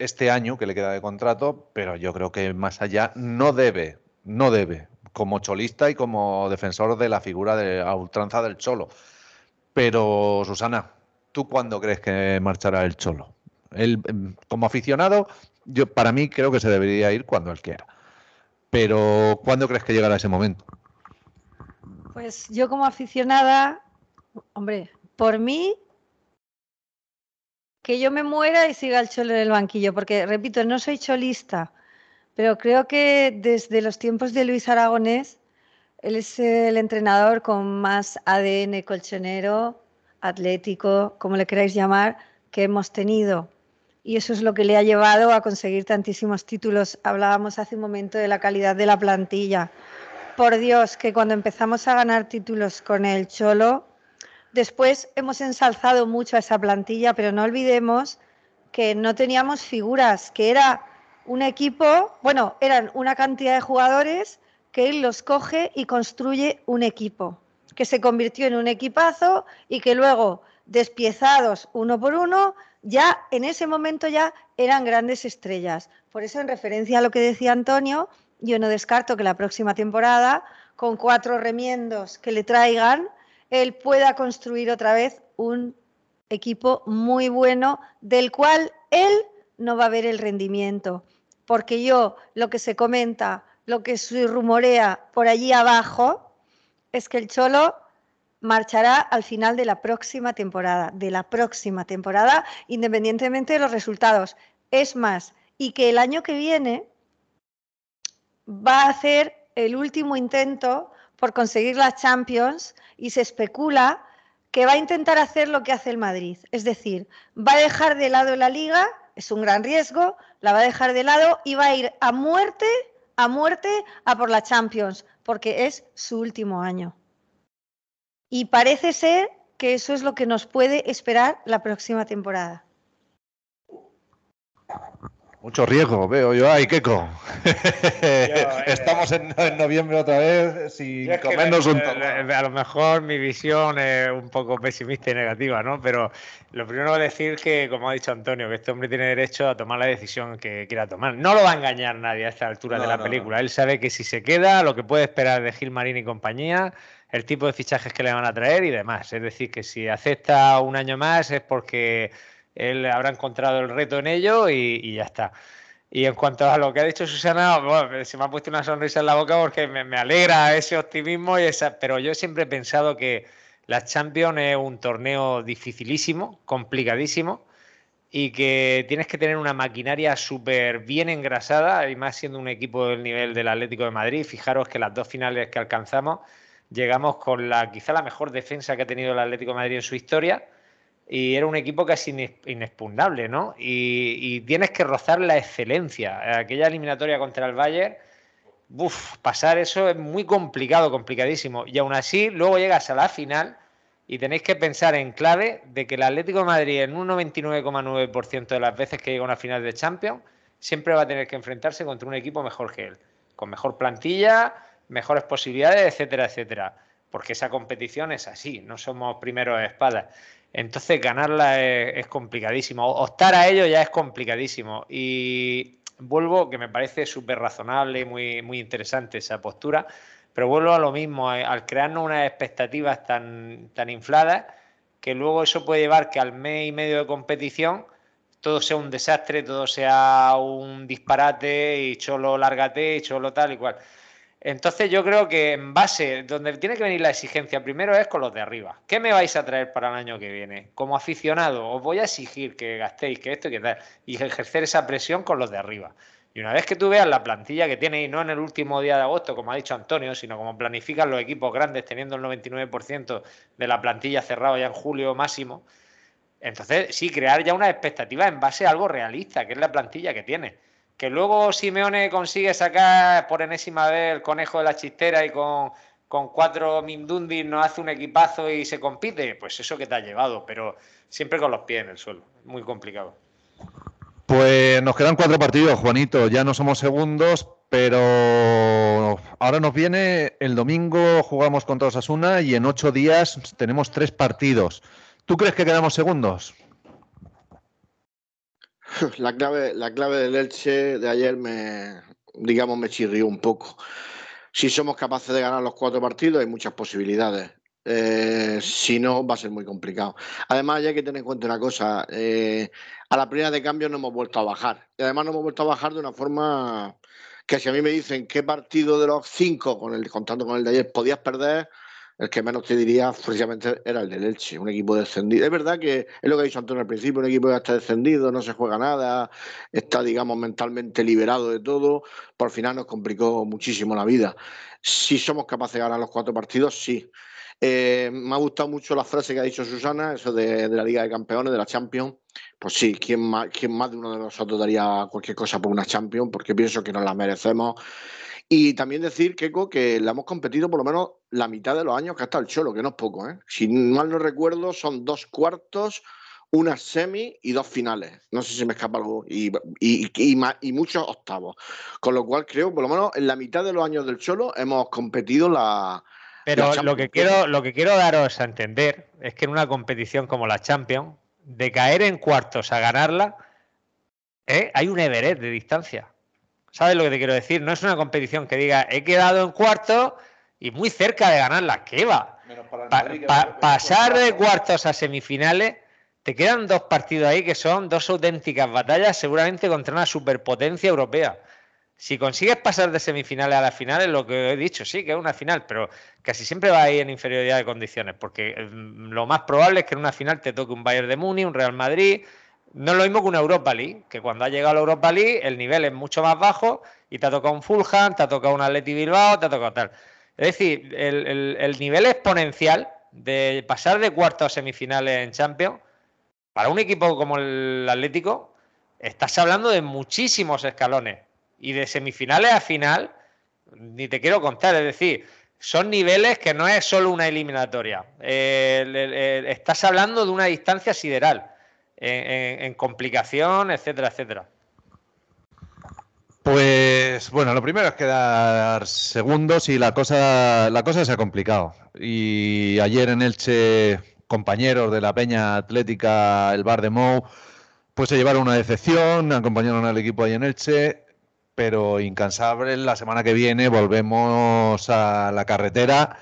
este año que le queda de contrato, pero yo creo que más allá no debe, no debe, como cholista y como defensor de la figura de a ultranza del Cholo. Pero, Susana, ¿tú cuándo crees que marchará el Cholo? Él, em, como aficionado, yo para mí creo que se debería ir cuando él quiera. Pero, ¿cuándo crees que llegará ese momento? Pues yo como aficionada, hombre, por mí, que yo me muera y siga el Cholo en el banquillo, porque, repito, no soy cholista, pero creo que desde los tiempos de Luis Aragonés, él es el entrenador con más ADN colchonero, atlético, como le queráis llamar, que hemos tenido. Y eso es lo que le ha llevado a conseguir tantísimos títulos. Hablábamos hace un momento de la calidad de la plantilla. Por Dios, que cuando empezamos a ganar títulos con el Cholo, después hemos ensalzado mucho a esa plantilla, pero no olvidemos que no teníamos figuras, que era un equipo, bueno, eran una cantidad de jugadores que él los coge y construye un equipo, que se convirtió en un equipazo y que luego, despiezados uno por uno, ya en ese momento ya eran grandes estrellas. Por eso, en referencia a lo que decía Antonio, yo no descarto que la próxima temporada, con cuatro remiendos que le traigan, él pueda construir otra vez un equipo muy bueno del cual él no va a ver el rendimiento. Porque yo, lo que se comenta lo que se rumorea por allí abajo es que el Cholo marchará al final de la próxima temporada, de la próxima temporada, independientemente de los resultados. Es más, y que el año que viene va a hacer el último intento por conseguir las Champions y se especula que va a intentar hacer lo que hace el Madrid, es decir, va a dejar de lado la liga, es un gran riesgo, la va a dejar de lado y va a ir a muerte a muerte a por la Champions, porque es su último año. Y parece ser que eso es lo que nos puede esperar la próxima temporada. Mucho riesgo, veo yo. Ay, Keco. *laughs* Estamos en, en noviembre otra vez sin Yo es que comernos me- un le- a lo mejor mi visión es un poco pesimista y negativa, ¿no? Pero lo primero es decir que, como ha dicho Antonio, que este hombre tiene derecho a tomar la decisión que quiera tomar. No lo va a engañar nadie a esta altura No, de la no, película. Él sabe que si se queda, lo que puede esperar de Gilmarín y compañía, el tipo de fichajes que le van a traer y demás. Es decir, que si acepta un año más es porque él habrá encontrado el reto en ello y, y ya está. Y en cuanto a lo que ha dicho Susana, bueno, se me ha puesto una sonrisa en la boca porque me, alegra ese optimismo, y esa, pero yo siempre he pensado que la Champions es un torneo dificilísimo, complicadísimo, y que tienes que tener una maquinaria súper bien engrasada, y más siendo un equipo del nivel del Atlético de Madrid. Fijaros que las dos finales que alcanzamos llegamos con la quizá la mejor defensa que ha tenido el Atlético Madrid en su historia y era un equipo casi inexpugnable, ¿no? Y, tienes que rozar la excelencia. Aquella eliminatoria contra el Bayern, uf, pasar eso es muy complicado, complicadísimo. Y aún así, luego llegas a la final y tenéis que pensar en clave de que el Atlético Madrid, en un 99,9% de las veces que llega a una final de Champions, siempre va a tener que enfrentarse contra un equipo mejor que él, con mejor plantilla, mejores posibilidades, etcétera, etcétera. Porque esa competición es así, no somos primeros de espadas. Entonces ganarla es, complicadísimo. Optar a ello ya es complicadísimo. Y vuelvo, que me parece súper razonable y muy, muy interesante esa postura, pero vuelvo a lo mismo, eh, al crearnos unas expectativas tan, tan infladas, que luego eso puede llevar que al mes y medio de competición todo sea un desastre, todo sea un disparate y cholo lárgate y cholo tal y cual. Entonces yo creo que en base, donde tiene que venir la exigencia primero es con los de arriba. ¿Qué me vais a traer para el año que viene? Como aficionado, os voy a exigir que gastéis, que esto y que tal, y ejercer esa presión con los de arriba. Y una vez que tú veas la plantilla que tiene, y no en el último día de agosto, como ha dicho Antonio, sino como planifican los equipos grandes teniendo el 99% de la plantilla cerrado ya en julio máximo, entonces sí, crear ya una expectativa en base a algo realista, que es la plantilla que tiene. Que luego Simeone consigue sacar por enésima vez el conejo de la chistera y con, con cuatro Mindundis nos hace un equipazo y se compite, pues eso que te ha llevado, pero siempre con los pies en el suelo. Muy complicado. Pues nos quedan cuatro partidos, Juanito. Ya no somos segundos, pero ahora nos viene el domingo, jugamos contra Osasuna y en ocho días tenemos tres partidos. ¿Tú crees que quedamos segundos? *laughs* La clave, la clave del Elche de ayer me, digamos, me chirrió un poco. Si somos capaces de ganar los cuatro partidos, hay muchas posibilidades. Eh, si no, va a ser muy complicado. Además, ya hay que tener en cuenta una cosa: eh, a la primera de cambio no hemos vuelto a bajar. Y además, no hemos vuelto a bajar de una forma que, si a mí me dicen qué partido de los cinco, con el, contando con el de ayer, podías perder, el que menos te diría precisamente era el del Elche, un equipo descendido. Es verdad que es lo que ha dicho Antonio al principio, un equipo que está descendido, no se juega nada, está, digamos, mentalmente liberado de todo. Por final nos complicó muchísimo la vida. Si somos capaces de ganar los cuatro partidos, sí. Eh, me ha gustado mucho la frase que ha dicho Susana, eso de, la Liga de Campeones, de la Champions. Pues sí, ¿quién más, quién más de uno de nosotros daría cualquier cosa por una Champions? Porque pienso que nos la merecemos. Y también decir, Keco, que la hemos competido por lo menos la mitad de los años que ha estado el Cholo, que no es poco, ¿eh? Si mal no recuerdo, son dos cuartos, una semi y dos finales. No sé si me escapa algo. Y, y, y, y muchos octavos. Con lo cual creo, por lo menos en la mitad de los años del Cholo, hemos competido la. Pero la lo que, quiero, lo que quiero daros a entender es que en una competición como la Champions, de caer en cuartos a ganarla, ¿eh? hay un Everest de distancia. ¿Sabes lo que te quiero decir? No es una competición que diga, he quedado en cuartos y muy cerca de ganarla. ¿Qué va? Pa- pa- pasar de cuartos a semifinales, te quedan dos partidos ahí que son dos auténticas batallas, seguramente contra una superpotencia europea. Si consigues pasar de semifinales a las finales, lo que he dicho, sí, que es una final, pero casi siempre va ahí en inferioridad de condiciones, porque mm, lo más probable es que en una final te toque un Bayern de Múnich, un Real Madrid. No es lo mismo que una Europa League, que cuando ha llegado a la Europa League el nivel es mucho más bajo y te ha tocado un Fulham, te ha tocado un Atleti Bilbao, te ha tocado tal. Es decir, el, el- el nivel exponencial de pasar de cuartos a semifinales en Champions, para un equipo como el Atlético, estás hablando de muchísimos escalones. Y de semifinales a final, ni te quiero contar. Es decir, son niveles que no es solo una eliminatoria. Eh, estás hablando de una distancia sideral, en, complicación, etcétera, etcétera. Pues bueno, lo primero es quedar segundos y la cosa, la cosa se ha complicado. Y ayer en Elche, compañeros de la Peña Atlética, el Bar de Mou, pues se llevaron una decepción, acompañaron al equipo ahí en Elche, pero incansables. La semana que viene volvemos a la carretera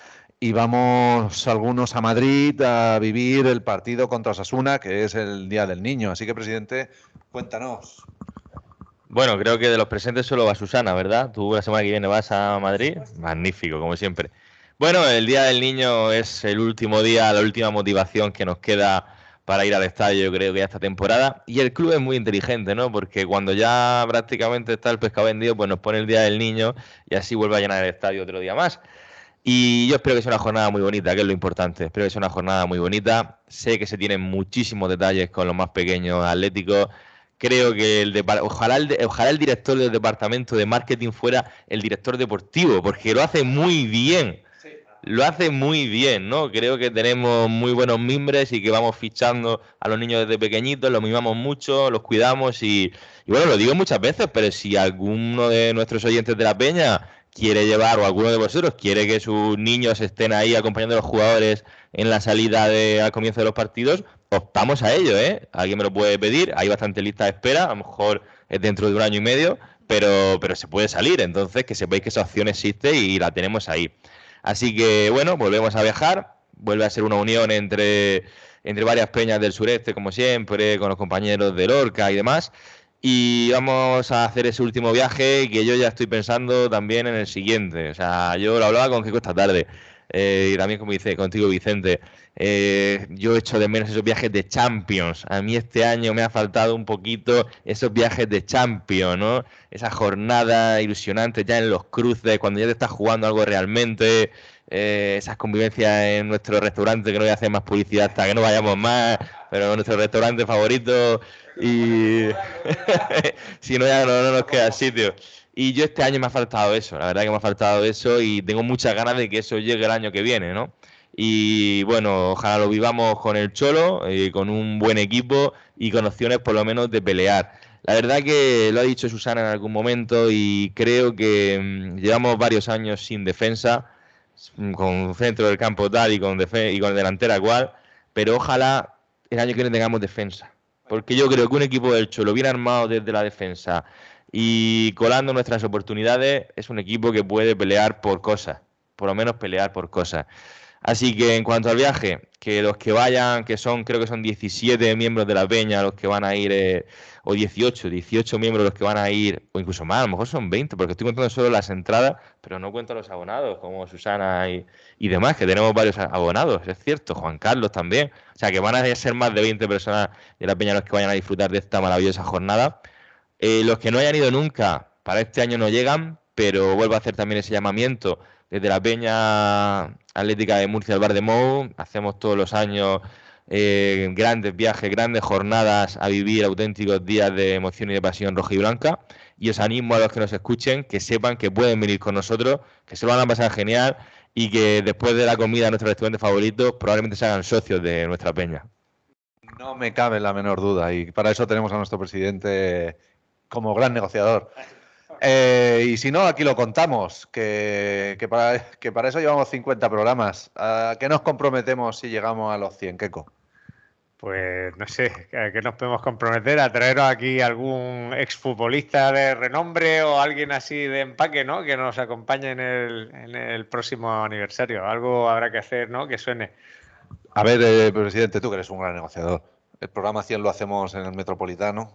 y vamos algunos a Madrid a vivir el partido contra Osasuna, que es el Día del Niño. Así que, presidente, cuéntanos. Bueno, creo que de los presentes solo va Susana, ¿verdad? Tú la semana que viene vas a Madrid. Magnífico, como siempre. Bueno, el Día del Niño es el último día, la última motivación que nos queda para ir al estadio, yo creo que ya esta temporada. Y el club es muy inteligente, ¿no? Porque cuando ya prácticamente está el pescado vendido, pues nos pone el Día del Niño y así vuelve a llenar el estadio otro día más. Y yo espero que sea una jornada muy bonita, que es lo importante. Espero que sea una jornada muy bonita. Sé que se tienen muchísimos detalles con los más pequeños atléticos. Creo que el ojalá, el, de- ojalá el director del departamento de marketing fuera el director deportivo, porque lo hace muy bien. Lo hace muy bien, ¿no? Creo que tenemos muy buenos mimbres y que vamos fichando a los niños desde pequeñitos, los mimamos mucho, los cuidamos y, y bueno, lo digo muchas veces, pero si alguno de nuestros oyentes de la peña quiere llevar o alguno de vosotros quiere que sus niños estén ahí acompañando a los jugadores en la salida de, al comienzo de los partidos, optamos a ello, ¿eh? Alguien me lo puede pedir, hay bastante lista de espera, a lo mejor es dentro de un año y medio, pero, pero se puede salir, entonces que sepáis que esa opción existe y la tenemos ahí. Así que bueno, volvemos a viajar, vuelve a ser una unión entre, entre varias peñas del sureste, como siempre, con los compañeros de Lorca y demás. Y vamos a hacer ese último viaje que yo ya estoy pensando también en el siguiente. O sea, yo lo hablaba con Kiko esta tarde. eh, y también como dice, contigo Vicente. Eh, yo echo de menos esos viajes de Champions. A mí este año me ha faltado un poquito esos viajes de Champions, ¿no? Esa jornada ilusionante ya en los cruces, cuando ya te estás jugando algo realmente. eh, esas convivencias en nuestro restaurante, que no voy a hacer más publicidad hasta que no vayamos más, pero nuestro restaurante favorito. Y *laughs* si no, ya no, no nos queda sitio. Y yo este año me ha faltado eso, la verdad que me ha faltado eso y tengo muchas ganas de que eso llegue el año que viene, ¿no? Y bueno, ojalá lo vivamos con el Cholo, eh, con un buen equipo y con opciones por lo menos de pelear. La verdad que lo ha dicho Susana en algún momento y creo que mm, llevamos varios años sin defensa, mm, con centro del campo tal y con, y con delantera cual, pero ojalá el año que viene tengamos defensa. Porque yo creo que un equipo del Cholo bien armado desde la defensa y colando nuestras oportunidades es un equipo que puede pelear por cosas, por lo menos pelear por cosas. Así que en cuanto al viaje, que los que vayan, que son, creo que son 17 miembros de la peña los que van a ir, eh, o 18, 18 miembros los que van a ir, o incluso más, a lo mejor son 20, porque estoy contando solo las entradas, pero no cuento los abonados, como Susana y, demás, que tenemos varios abonados, es cierto, Juan Carlos también. O sea, que van a ser más de 20 personas de la peña los que vayan a disfrutar de esta maravillosa jornada. Eh, los que no hayan ido nunca, para este año no llegan, pero vuelvo a hacer también ese llamamiento desde la Peña Atlética de Murcia al Bar de Mou. Hacemos todos los años eh, grandes viajes, grandes jornadas a vivir auténticos días de emoción y de pasión roja y blanca. Y os animo a los que nos escuchen que sepan que pueden venir con nosotros, que se lo van a pasar genial y que después de la comida de nuestro restaurante favorito probablemente se hagan socios de nuestra peña. No me cabe la menor duda y para eso tenemos a nuestro presidente como gran negociador. Eh, y si no, aquí lo contamos, que, que para, que para eso llevamos 50 programas. ¿A qué nos comprometemos si llegamos a los 100, Keco? Pues no sé, ¿a qué nos podemos comprometer? ¿A traeros aquí algún exfutbolista de renombre o alguien así de empaque, ¿no? Que nos acompañe en el, en el próximo aniversario. Algo habrá que hacer, ¿no? Que suene. A ver, eh, presidente, tú que eres un gran negociador. El programa 100 lo hacemos en el Metropolitano.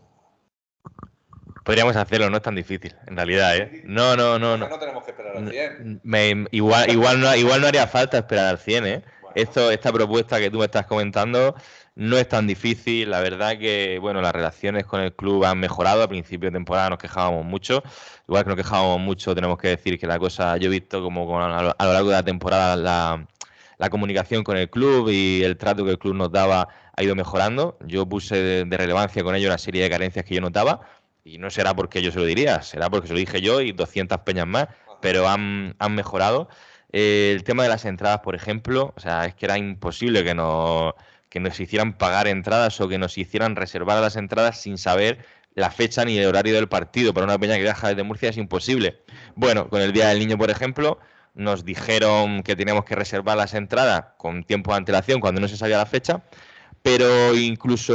Podríamos hacerlo, no es tan difícil, en realidad, ¿eh? No, no, no, no. No tenemos que esperar al 100. Me- igual, igual, no, igual no haría falta esperar al 100, ¿eh? Esto, esta propuesta que tú me estás comentando no es tan difícil. La verdad que, bueno, las relaciones con el club han mejorado. A principio de temporada nos quejábamos mucho. Igual que nos quejábamos mucho, tenemos que decir que la cosa, yo he visto como con- a lo a lo largo de la temporada la, la comunicación con el club y el trato que el club nos daba ha ido mejorando. Yo puse de, de relevancia con ello una serie de carencias que yo notaba y no será porque yo se lo diría, será porque se lo dije yo y 200 peñas más, pero han, han mejorado. Eh, el tema de las entradas, por ejemplo, o sea, es que era imposible que nos, que nos hicieran pagar entradas o que nos hicieran reservar las entradas sin saber la fecha ni el horario del partido. Para una peña que viaja desde Murcia es imposible. Bueno, con el Día del Niño, por ejemplo, nos dijeron que teníamos que reservar las entradas con tiempo de antelación cuando no se sabía la fecha. Pero incluso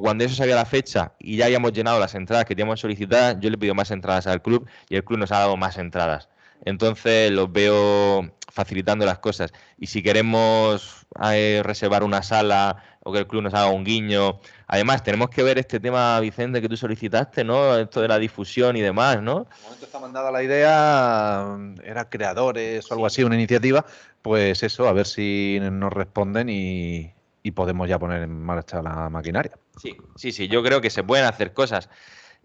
cuando eso sabía la fecha y ya habíamos llenado las entradas que teníamos solicitadas, yo le pido más entradas al club y el club nos ha dado más entradas. Entonces los veo facilitando las cosas. Y si queremos eh, reservar una sala o que el club nos haga un guiño. Además, tenemos que ver este tema, Vicente, que tú solicitaste, ¿no? Esto de la difusión y demás, ¿no? Momento está mandada la idea, era creadores o algo así, una iniciativa, pues eso, a ver si nos responden y, y podemos ya poner en marcha la maquinaria. Sí, sí, sí, yo creo que se pueden hacer cosas.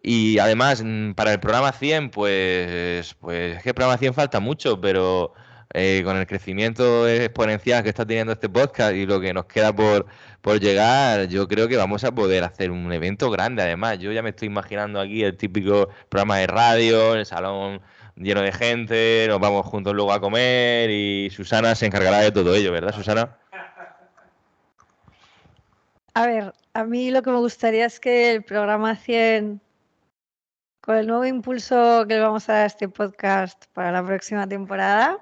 Y además, mm, para el programa 100, pues, pues es que el programa 100 falta mucho, pero eh, con el crecimiento exponencial que está teniendo este podcast y lo que nos queda por, por llegar, yo creo que vamos a poder hacer un evento grande. Además, yo ya me estoy imaginando aquí el típico programa de radio, el salón lleno de gente, nos vamos juntos luego a comer y Susana se encargará de todo ello, ¿verdad, Susana? A ver, a mí lo que me gustaría es que el programa 100, con el nuevo impulso que le vamos a dar a este podcast para la próxima temporada,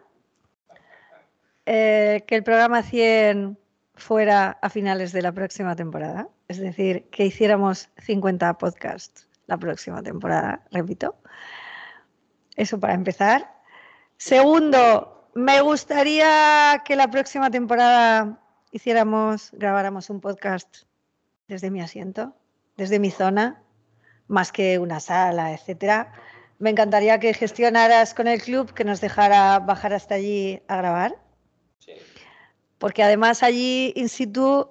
eh, que el programa 100 fuera a finales de la próxima temporada. Es decir, que hiciéramos 50 podcasts la próxima temporada, repito. Eso para empezar. Segundo, me gustaría que la próxima temporada hiciéramos, grabáramos un podcast desde mi asiento, desde mi zona, más que una sala, etcétera. Me encantaría que gestionaras con el club, que nos dejara bajar hasta allí a grabar. Porque además allí, in situ,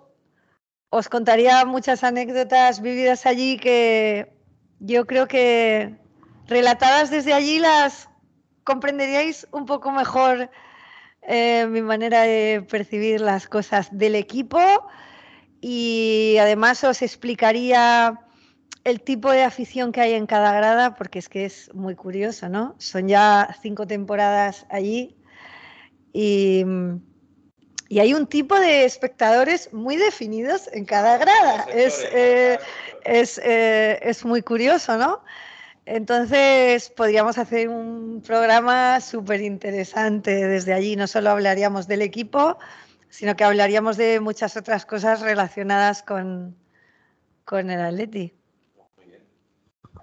os contaría muchas anécdotas vividas allí que yo creo que relatadas desde allí las comprenderíais un poco mejor eh, mi manera de percibir las cosas del equipo y además os explicaría el tipo de afición que hay en cada grada, porque es que es muy curioso, ¿no? Son ya cinco temporadas allí y, y hay un tipo de espectadores muy definidos en cada grada. Es, eh, es, eh, es muy curioso, ¿no? Entonces, podríamos hacer un programa súper interesante desde allí. No solo hablaríamos del equipo, sino que hablaríamos de muchas otras cosas relacionadas con, con el Atleti.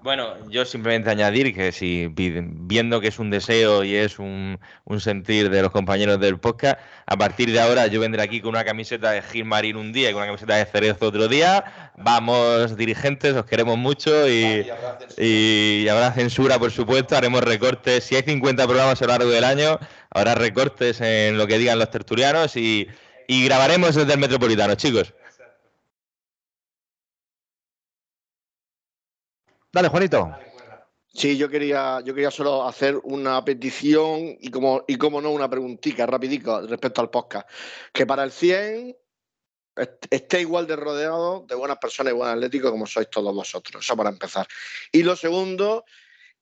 Bueno, yo simplemente añadir que si viendo que es un deseo y es un, un, sentir de los compañeros del podcast, a partir de ahora yo vendré aquí con una camiseta de Gilmarín un día y con una camiseta de Cerezo otro día. Vamos, dirigentes, os queremos mucho y, y habrá censura, por supuesto, haremos recortes. Si hay 50 programas a lo largo del año, habrá recortes en lo que digan los tertulianos y, y grabaremos desde el Metropolitano, chicos. Dale, Juanito. Sí, yo quería, yo quería solo hacer una petición y como, y como no, una preguntita rapidico respecto al podcast. Que para el 100 esté igual de rodeado de buenas personas y buen atléticos como sois todos vosotros. Eso para empezar. Y lo segundo,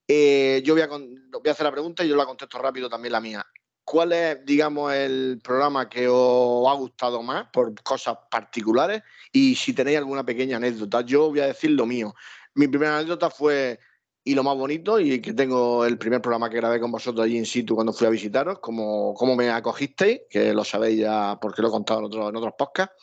eh, yo voy a, voy a hacer la pregunta y yo la contesto rápido también la mía. ¿Cuál es, digamos, el programa que os ha gustado más por cosas particulares? Y si tenéis alguna pequeña anécdota, yo voy a decir lo mío. Mi primera anécdota fue, y lo más bonito, y que tengo el primer programa que grabé con vosotros allí in situ cuando fui a visitaros, cómo, cómo me acogisteis, que lo sabéis ya porque lo he contado en, otro, en otros podcasts.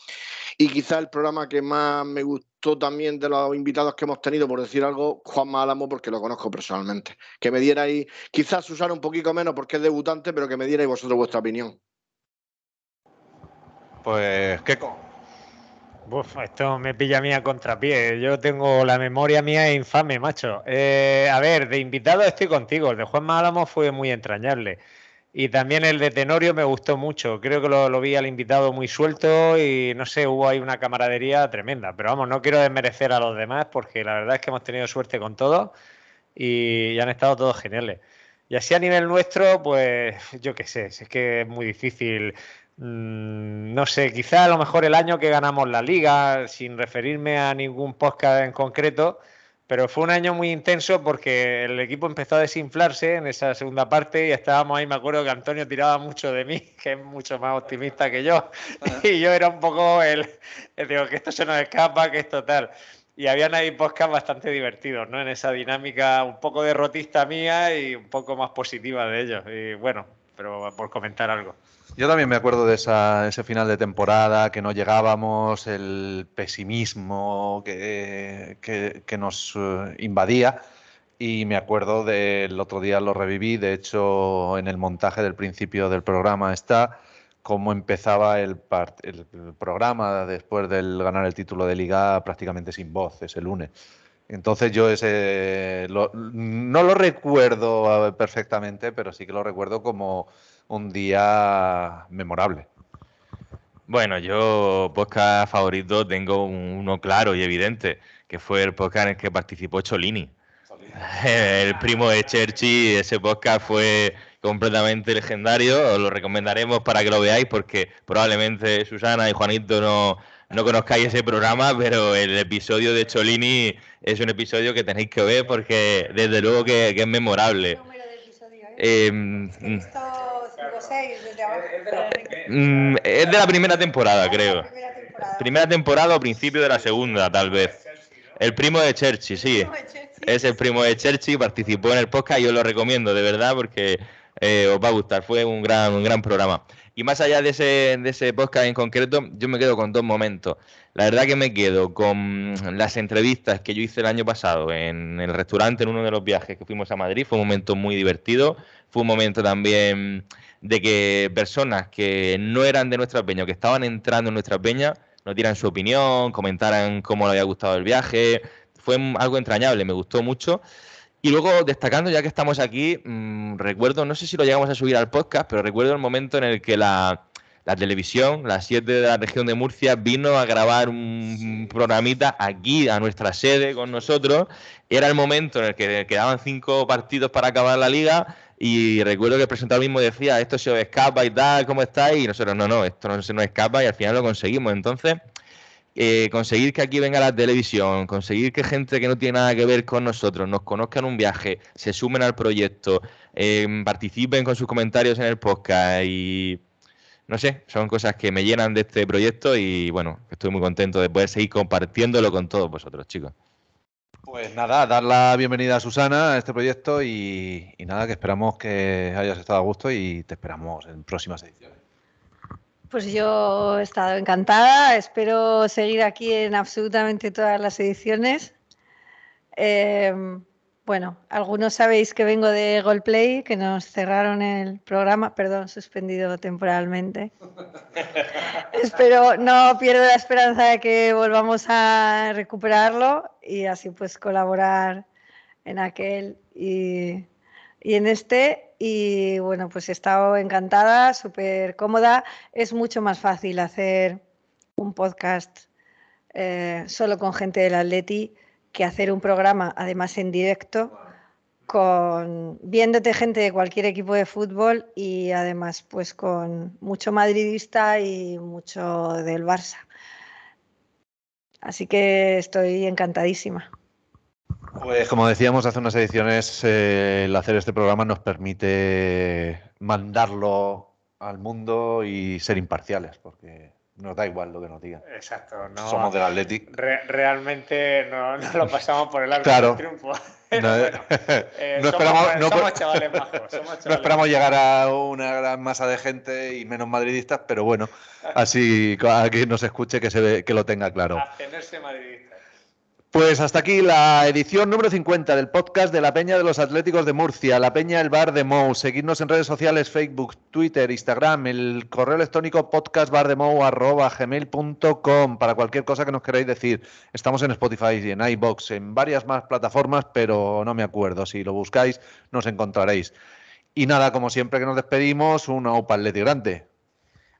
Y quizá el programa que más me gustó también de los invitados que hemos tenido, por decir algo, Juan Álamo, porque lo conozco personalmente. Que me dierais, quizás Susana un poquito menos porque es debutante, pero que me dierais vosotros vuestra opinión. Pues, ¿qué? Uf, esto me pilla a mí a contrapié. Yo tengo la memoria mía infame, macho. Eh, a ver, de invitado estoy contigo. El de Juan Álamo fue muy entrañable. Y también el de Tenorio me gustó mucho. Creo que lo, lo, vi al invitado muy suelto y no sé, hubo ahí una camaradería tremenda. Pero vamos, no quiero desmerecer a los demás porque la verdad es que hemos tenido suerte con todos y, han estado todos geniales. Y así a nivel nuestro, pues yo qué sé, es que es muy difícil. Mm, no sé, quizá a lo mejor el año que ganamos la liga, sin referirme a ningún podcast en concreto, pero fue un año muy intenso porque el equipo empezó a desinflarse en esa segunda parte y estábamos ahí, me acuerdo que Antonio tiraba mucho de mí, *laughs* que es mucho más optimista que yo, y yo era un poco el, el digo, que esto se nos escapa, que esto tal. y habían ahí podcasts bastante divertidos, ¿no? En esa dinámica un poco derrotista mía y un poco más positiva de ellos. Y bueno, pero por comentar algo. Yo también me acuerdo de esa- ese final de temporada, que no llegábamos, el pesimismo que, que- que nos eh, invadía. Y me acuerdo del otro día lo reviví, de hecho en el montaje del principio del programa está cómo empezaba el, el programa después del ganar el título de liga prácticamente sin voz ese lunes. Entonces yo ese lo- no lo recuerdo eh, perfectamente, pero sí que lo recuerdo como un día memorable. Bueno, yo podcast favorito tengo uno claro y evidente, que fue el podcast en el que participó Cholini. *laughs* El primo de Cherchi, ese podcast fue completamente legendario, os lo recomendaremos para que lo veáis porque probablemente Susana y Juanito no, no conozcáis ese programa, pero el episodio de Cholini es un episodio que tenéis que ver porque desde luego que, que es memorable. Eh, mm, Mm, es de la primera temporada, creo. Primera temporada o principio de la segunda, tal vez. El primo de Cherchi, sí. Es el primo de Cherchi, participó en el podcast y os lo recomiendo, de verdad, porque eh, os va a gustar. Fue un gran, un gran programa. Y más allá de ese, de ese podcast en concreto, yo me quedo con dos momentos. La verdad que me quedo con las entrevistas que yo hice el año pasado en el restaurante, en uno de los viajes que fuimos a Madrid. Fue un momento muy divertido. Fue un momento también de que personas que no eran de nuestra peña o que estaban entrando en nuestra peña nos dieran su opinión, comentaran cómo les había gustado el viaje. Fue algo entrañable, me gustó mucho. Y luego, destacando, ya que estamos aquí, mm, recuerdo, no sé si lo llegamos a subir al podcast, pero recuerdo el momento en el que la, la televisión, la 7 de la región de Murcia, vino a grabar un programita aquí, a nuestra sede, con nosotros. Era el momento en el que quedaban cinco partidos para acabar la liga. Y recuerdo que el presentador mismo decía, esto se os escapa y tal, ¿cómo estáis? Y nosotros, no, no, esto no se nos escapa y al final lo conseguimos. Entonces, eh, conseguir que aquí venga la televisión, conseguir que gente que no tiene nada que ver con nosotros nos conozca en un viaje, se sumen al proyecto, eh, participen con sus comentarios en el podcast y no sé, son cosas que me llenan de este proyecto y bueno, estoy muy contento de poder seguir compartiéndolo con todos vosotros, chicos. Pues nada, dar la bienvenida a Susana a este proyecto y, nada, que esperamos que hayas estado a gusto y te esperamos en próximas ediciones. Pues yo he estado encantada, espero seguir aquí en absolutamente todas las ediciones. Eh, bueno, algunos sabéis que vengo de Goldplay, que nos cerraron el programa, perdón, suspendido temporalmente. *laughs* Espero, no pierdo la esperanza de que volvamos a recuperarlo y así pues colaborar en aquel y, y en este. Y bueno, pues he estado encantada, súper cómoda. Es mucho más fácil hacer un podcast eh, solo con gente del Atleti que hacer un programa, además en directo, con viéndote gente de cualquier equipo de fútbol y además pues con mucho madridista y mucho del Barça. Así que estoy encantadísima. Pues como decíamos hace unas ediciones, eh, el hacer este programa nos permite mandarlo al mundo y ser imparciales, porque nos da igual lo que nos digan. Exacto, no. Somos del Athletic. Re- realmente no, no lo *laughs* pasamos por el arco Claro. del triunfo. No, *laughs* Pero bueno, *laughs* eh, no somos- esperamos- no- somos chavales majos. Somos No esperamos llegar a una gran masa de gente y menos madridistas, pero bueno, así a quien nos escuche que, se ve- que lo tenga claro. Abstenerse madridista. Pues hasta aquí la edición número 50 del podcast de la Peña de los Atléticos de Murcia, la Peña El Bar de Mou. Seguidnos en redes sociales, Facebook, Twitter, Instagram, el correo electrónico podcastbardemou.gmail.com para cualquier cosa que nos queráis decir. Estamos en Spotify y en iBox, en varias más plataformas, pero no me acuerdo. Si lo buscáis, nos encontraréis. Y nada, como siempre que nos despedimos, un Aupa Atleti grande.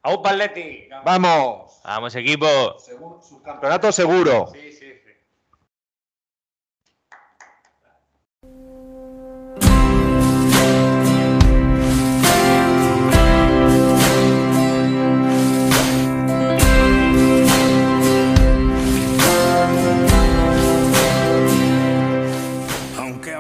¡Au, Paletti! ¡Vamos! ¡Vamos, equipo! Campeonato seguro. Sí, sí,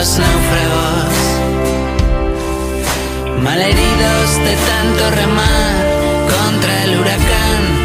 los náufragos, malheridos de tanto remar contra el huracán.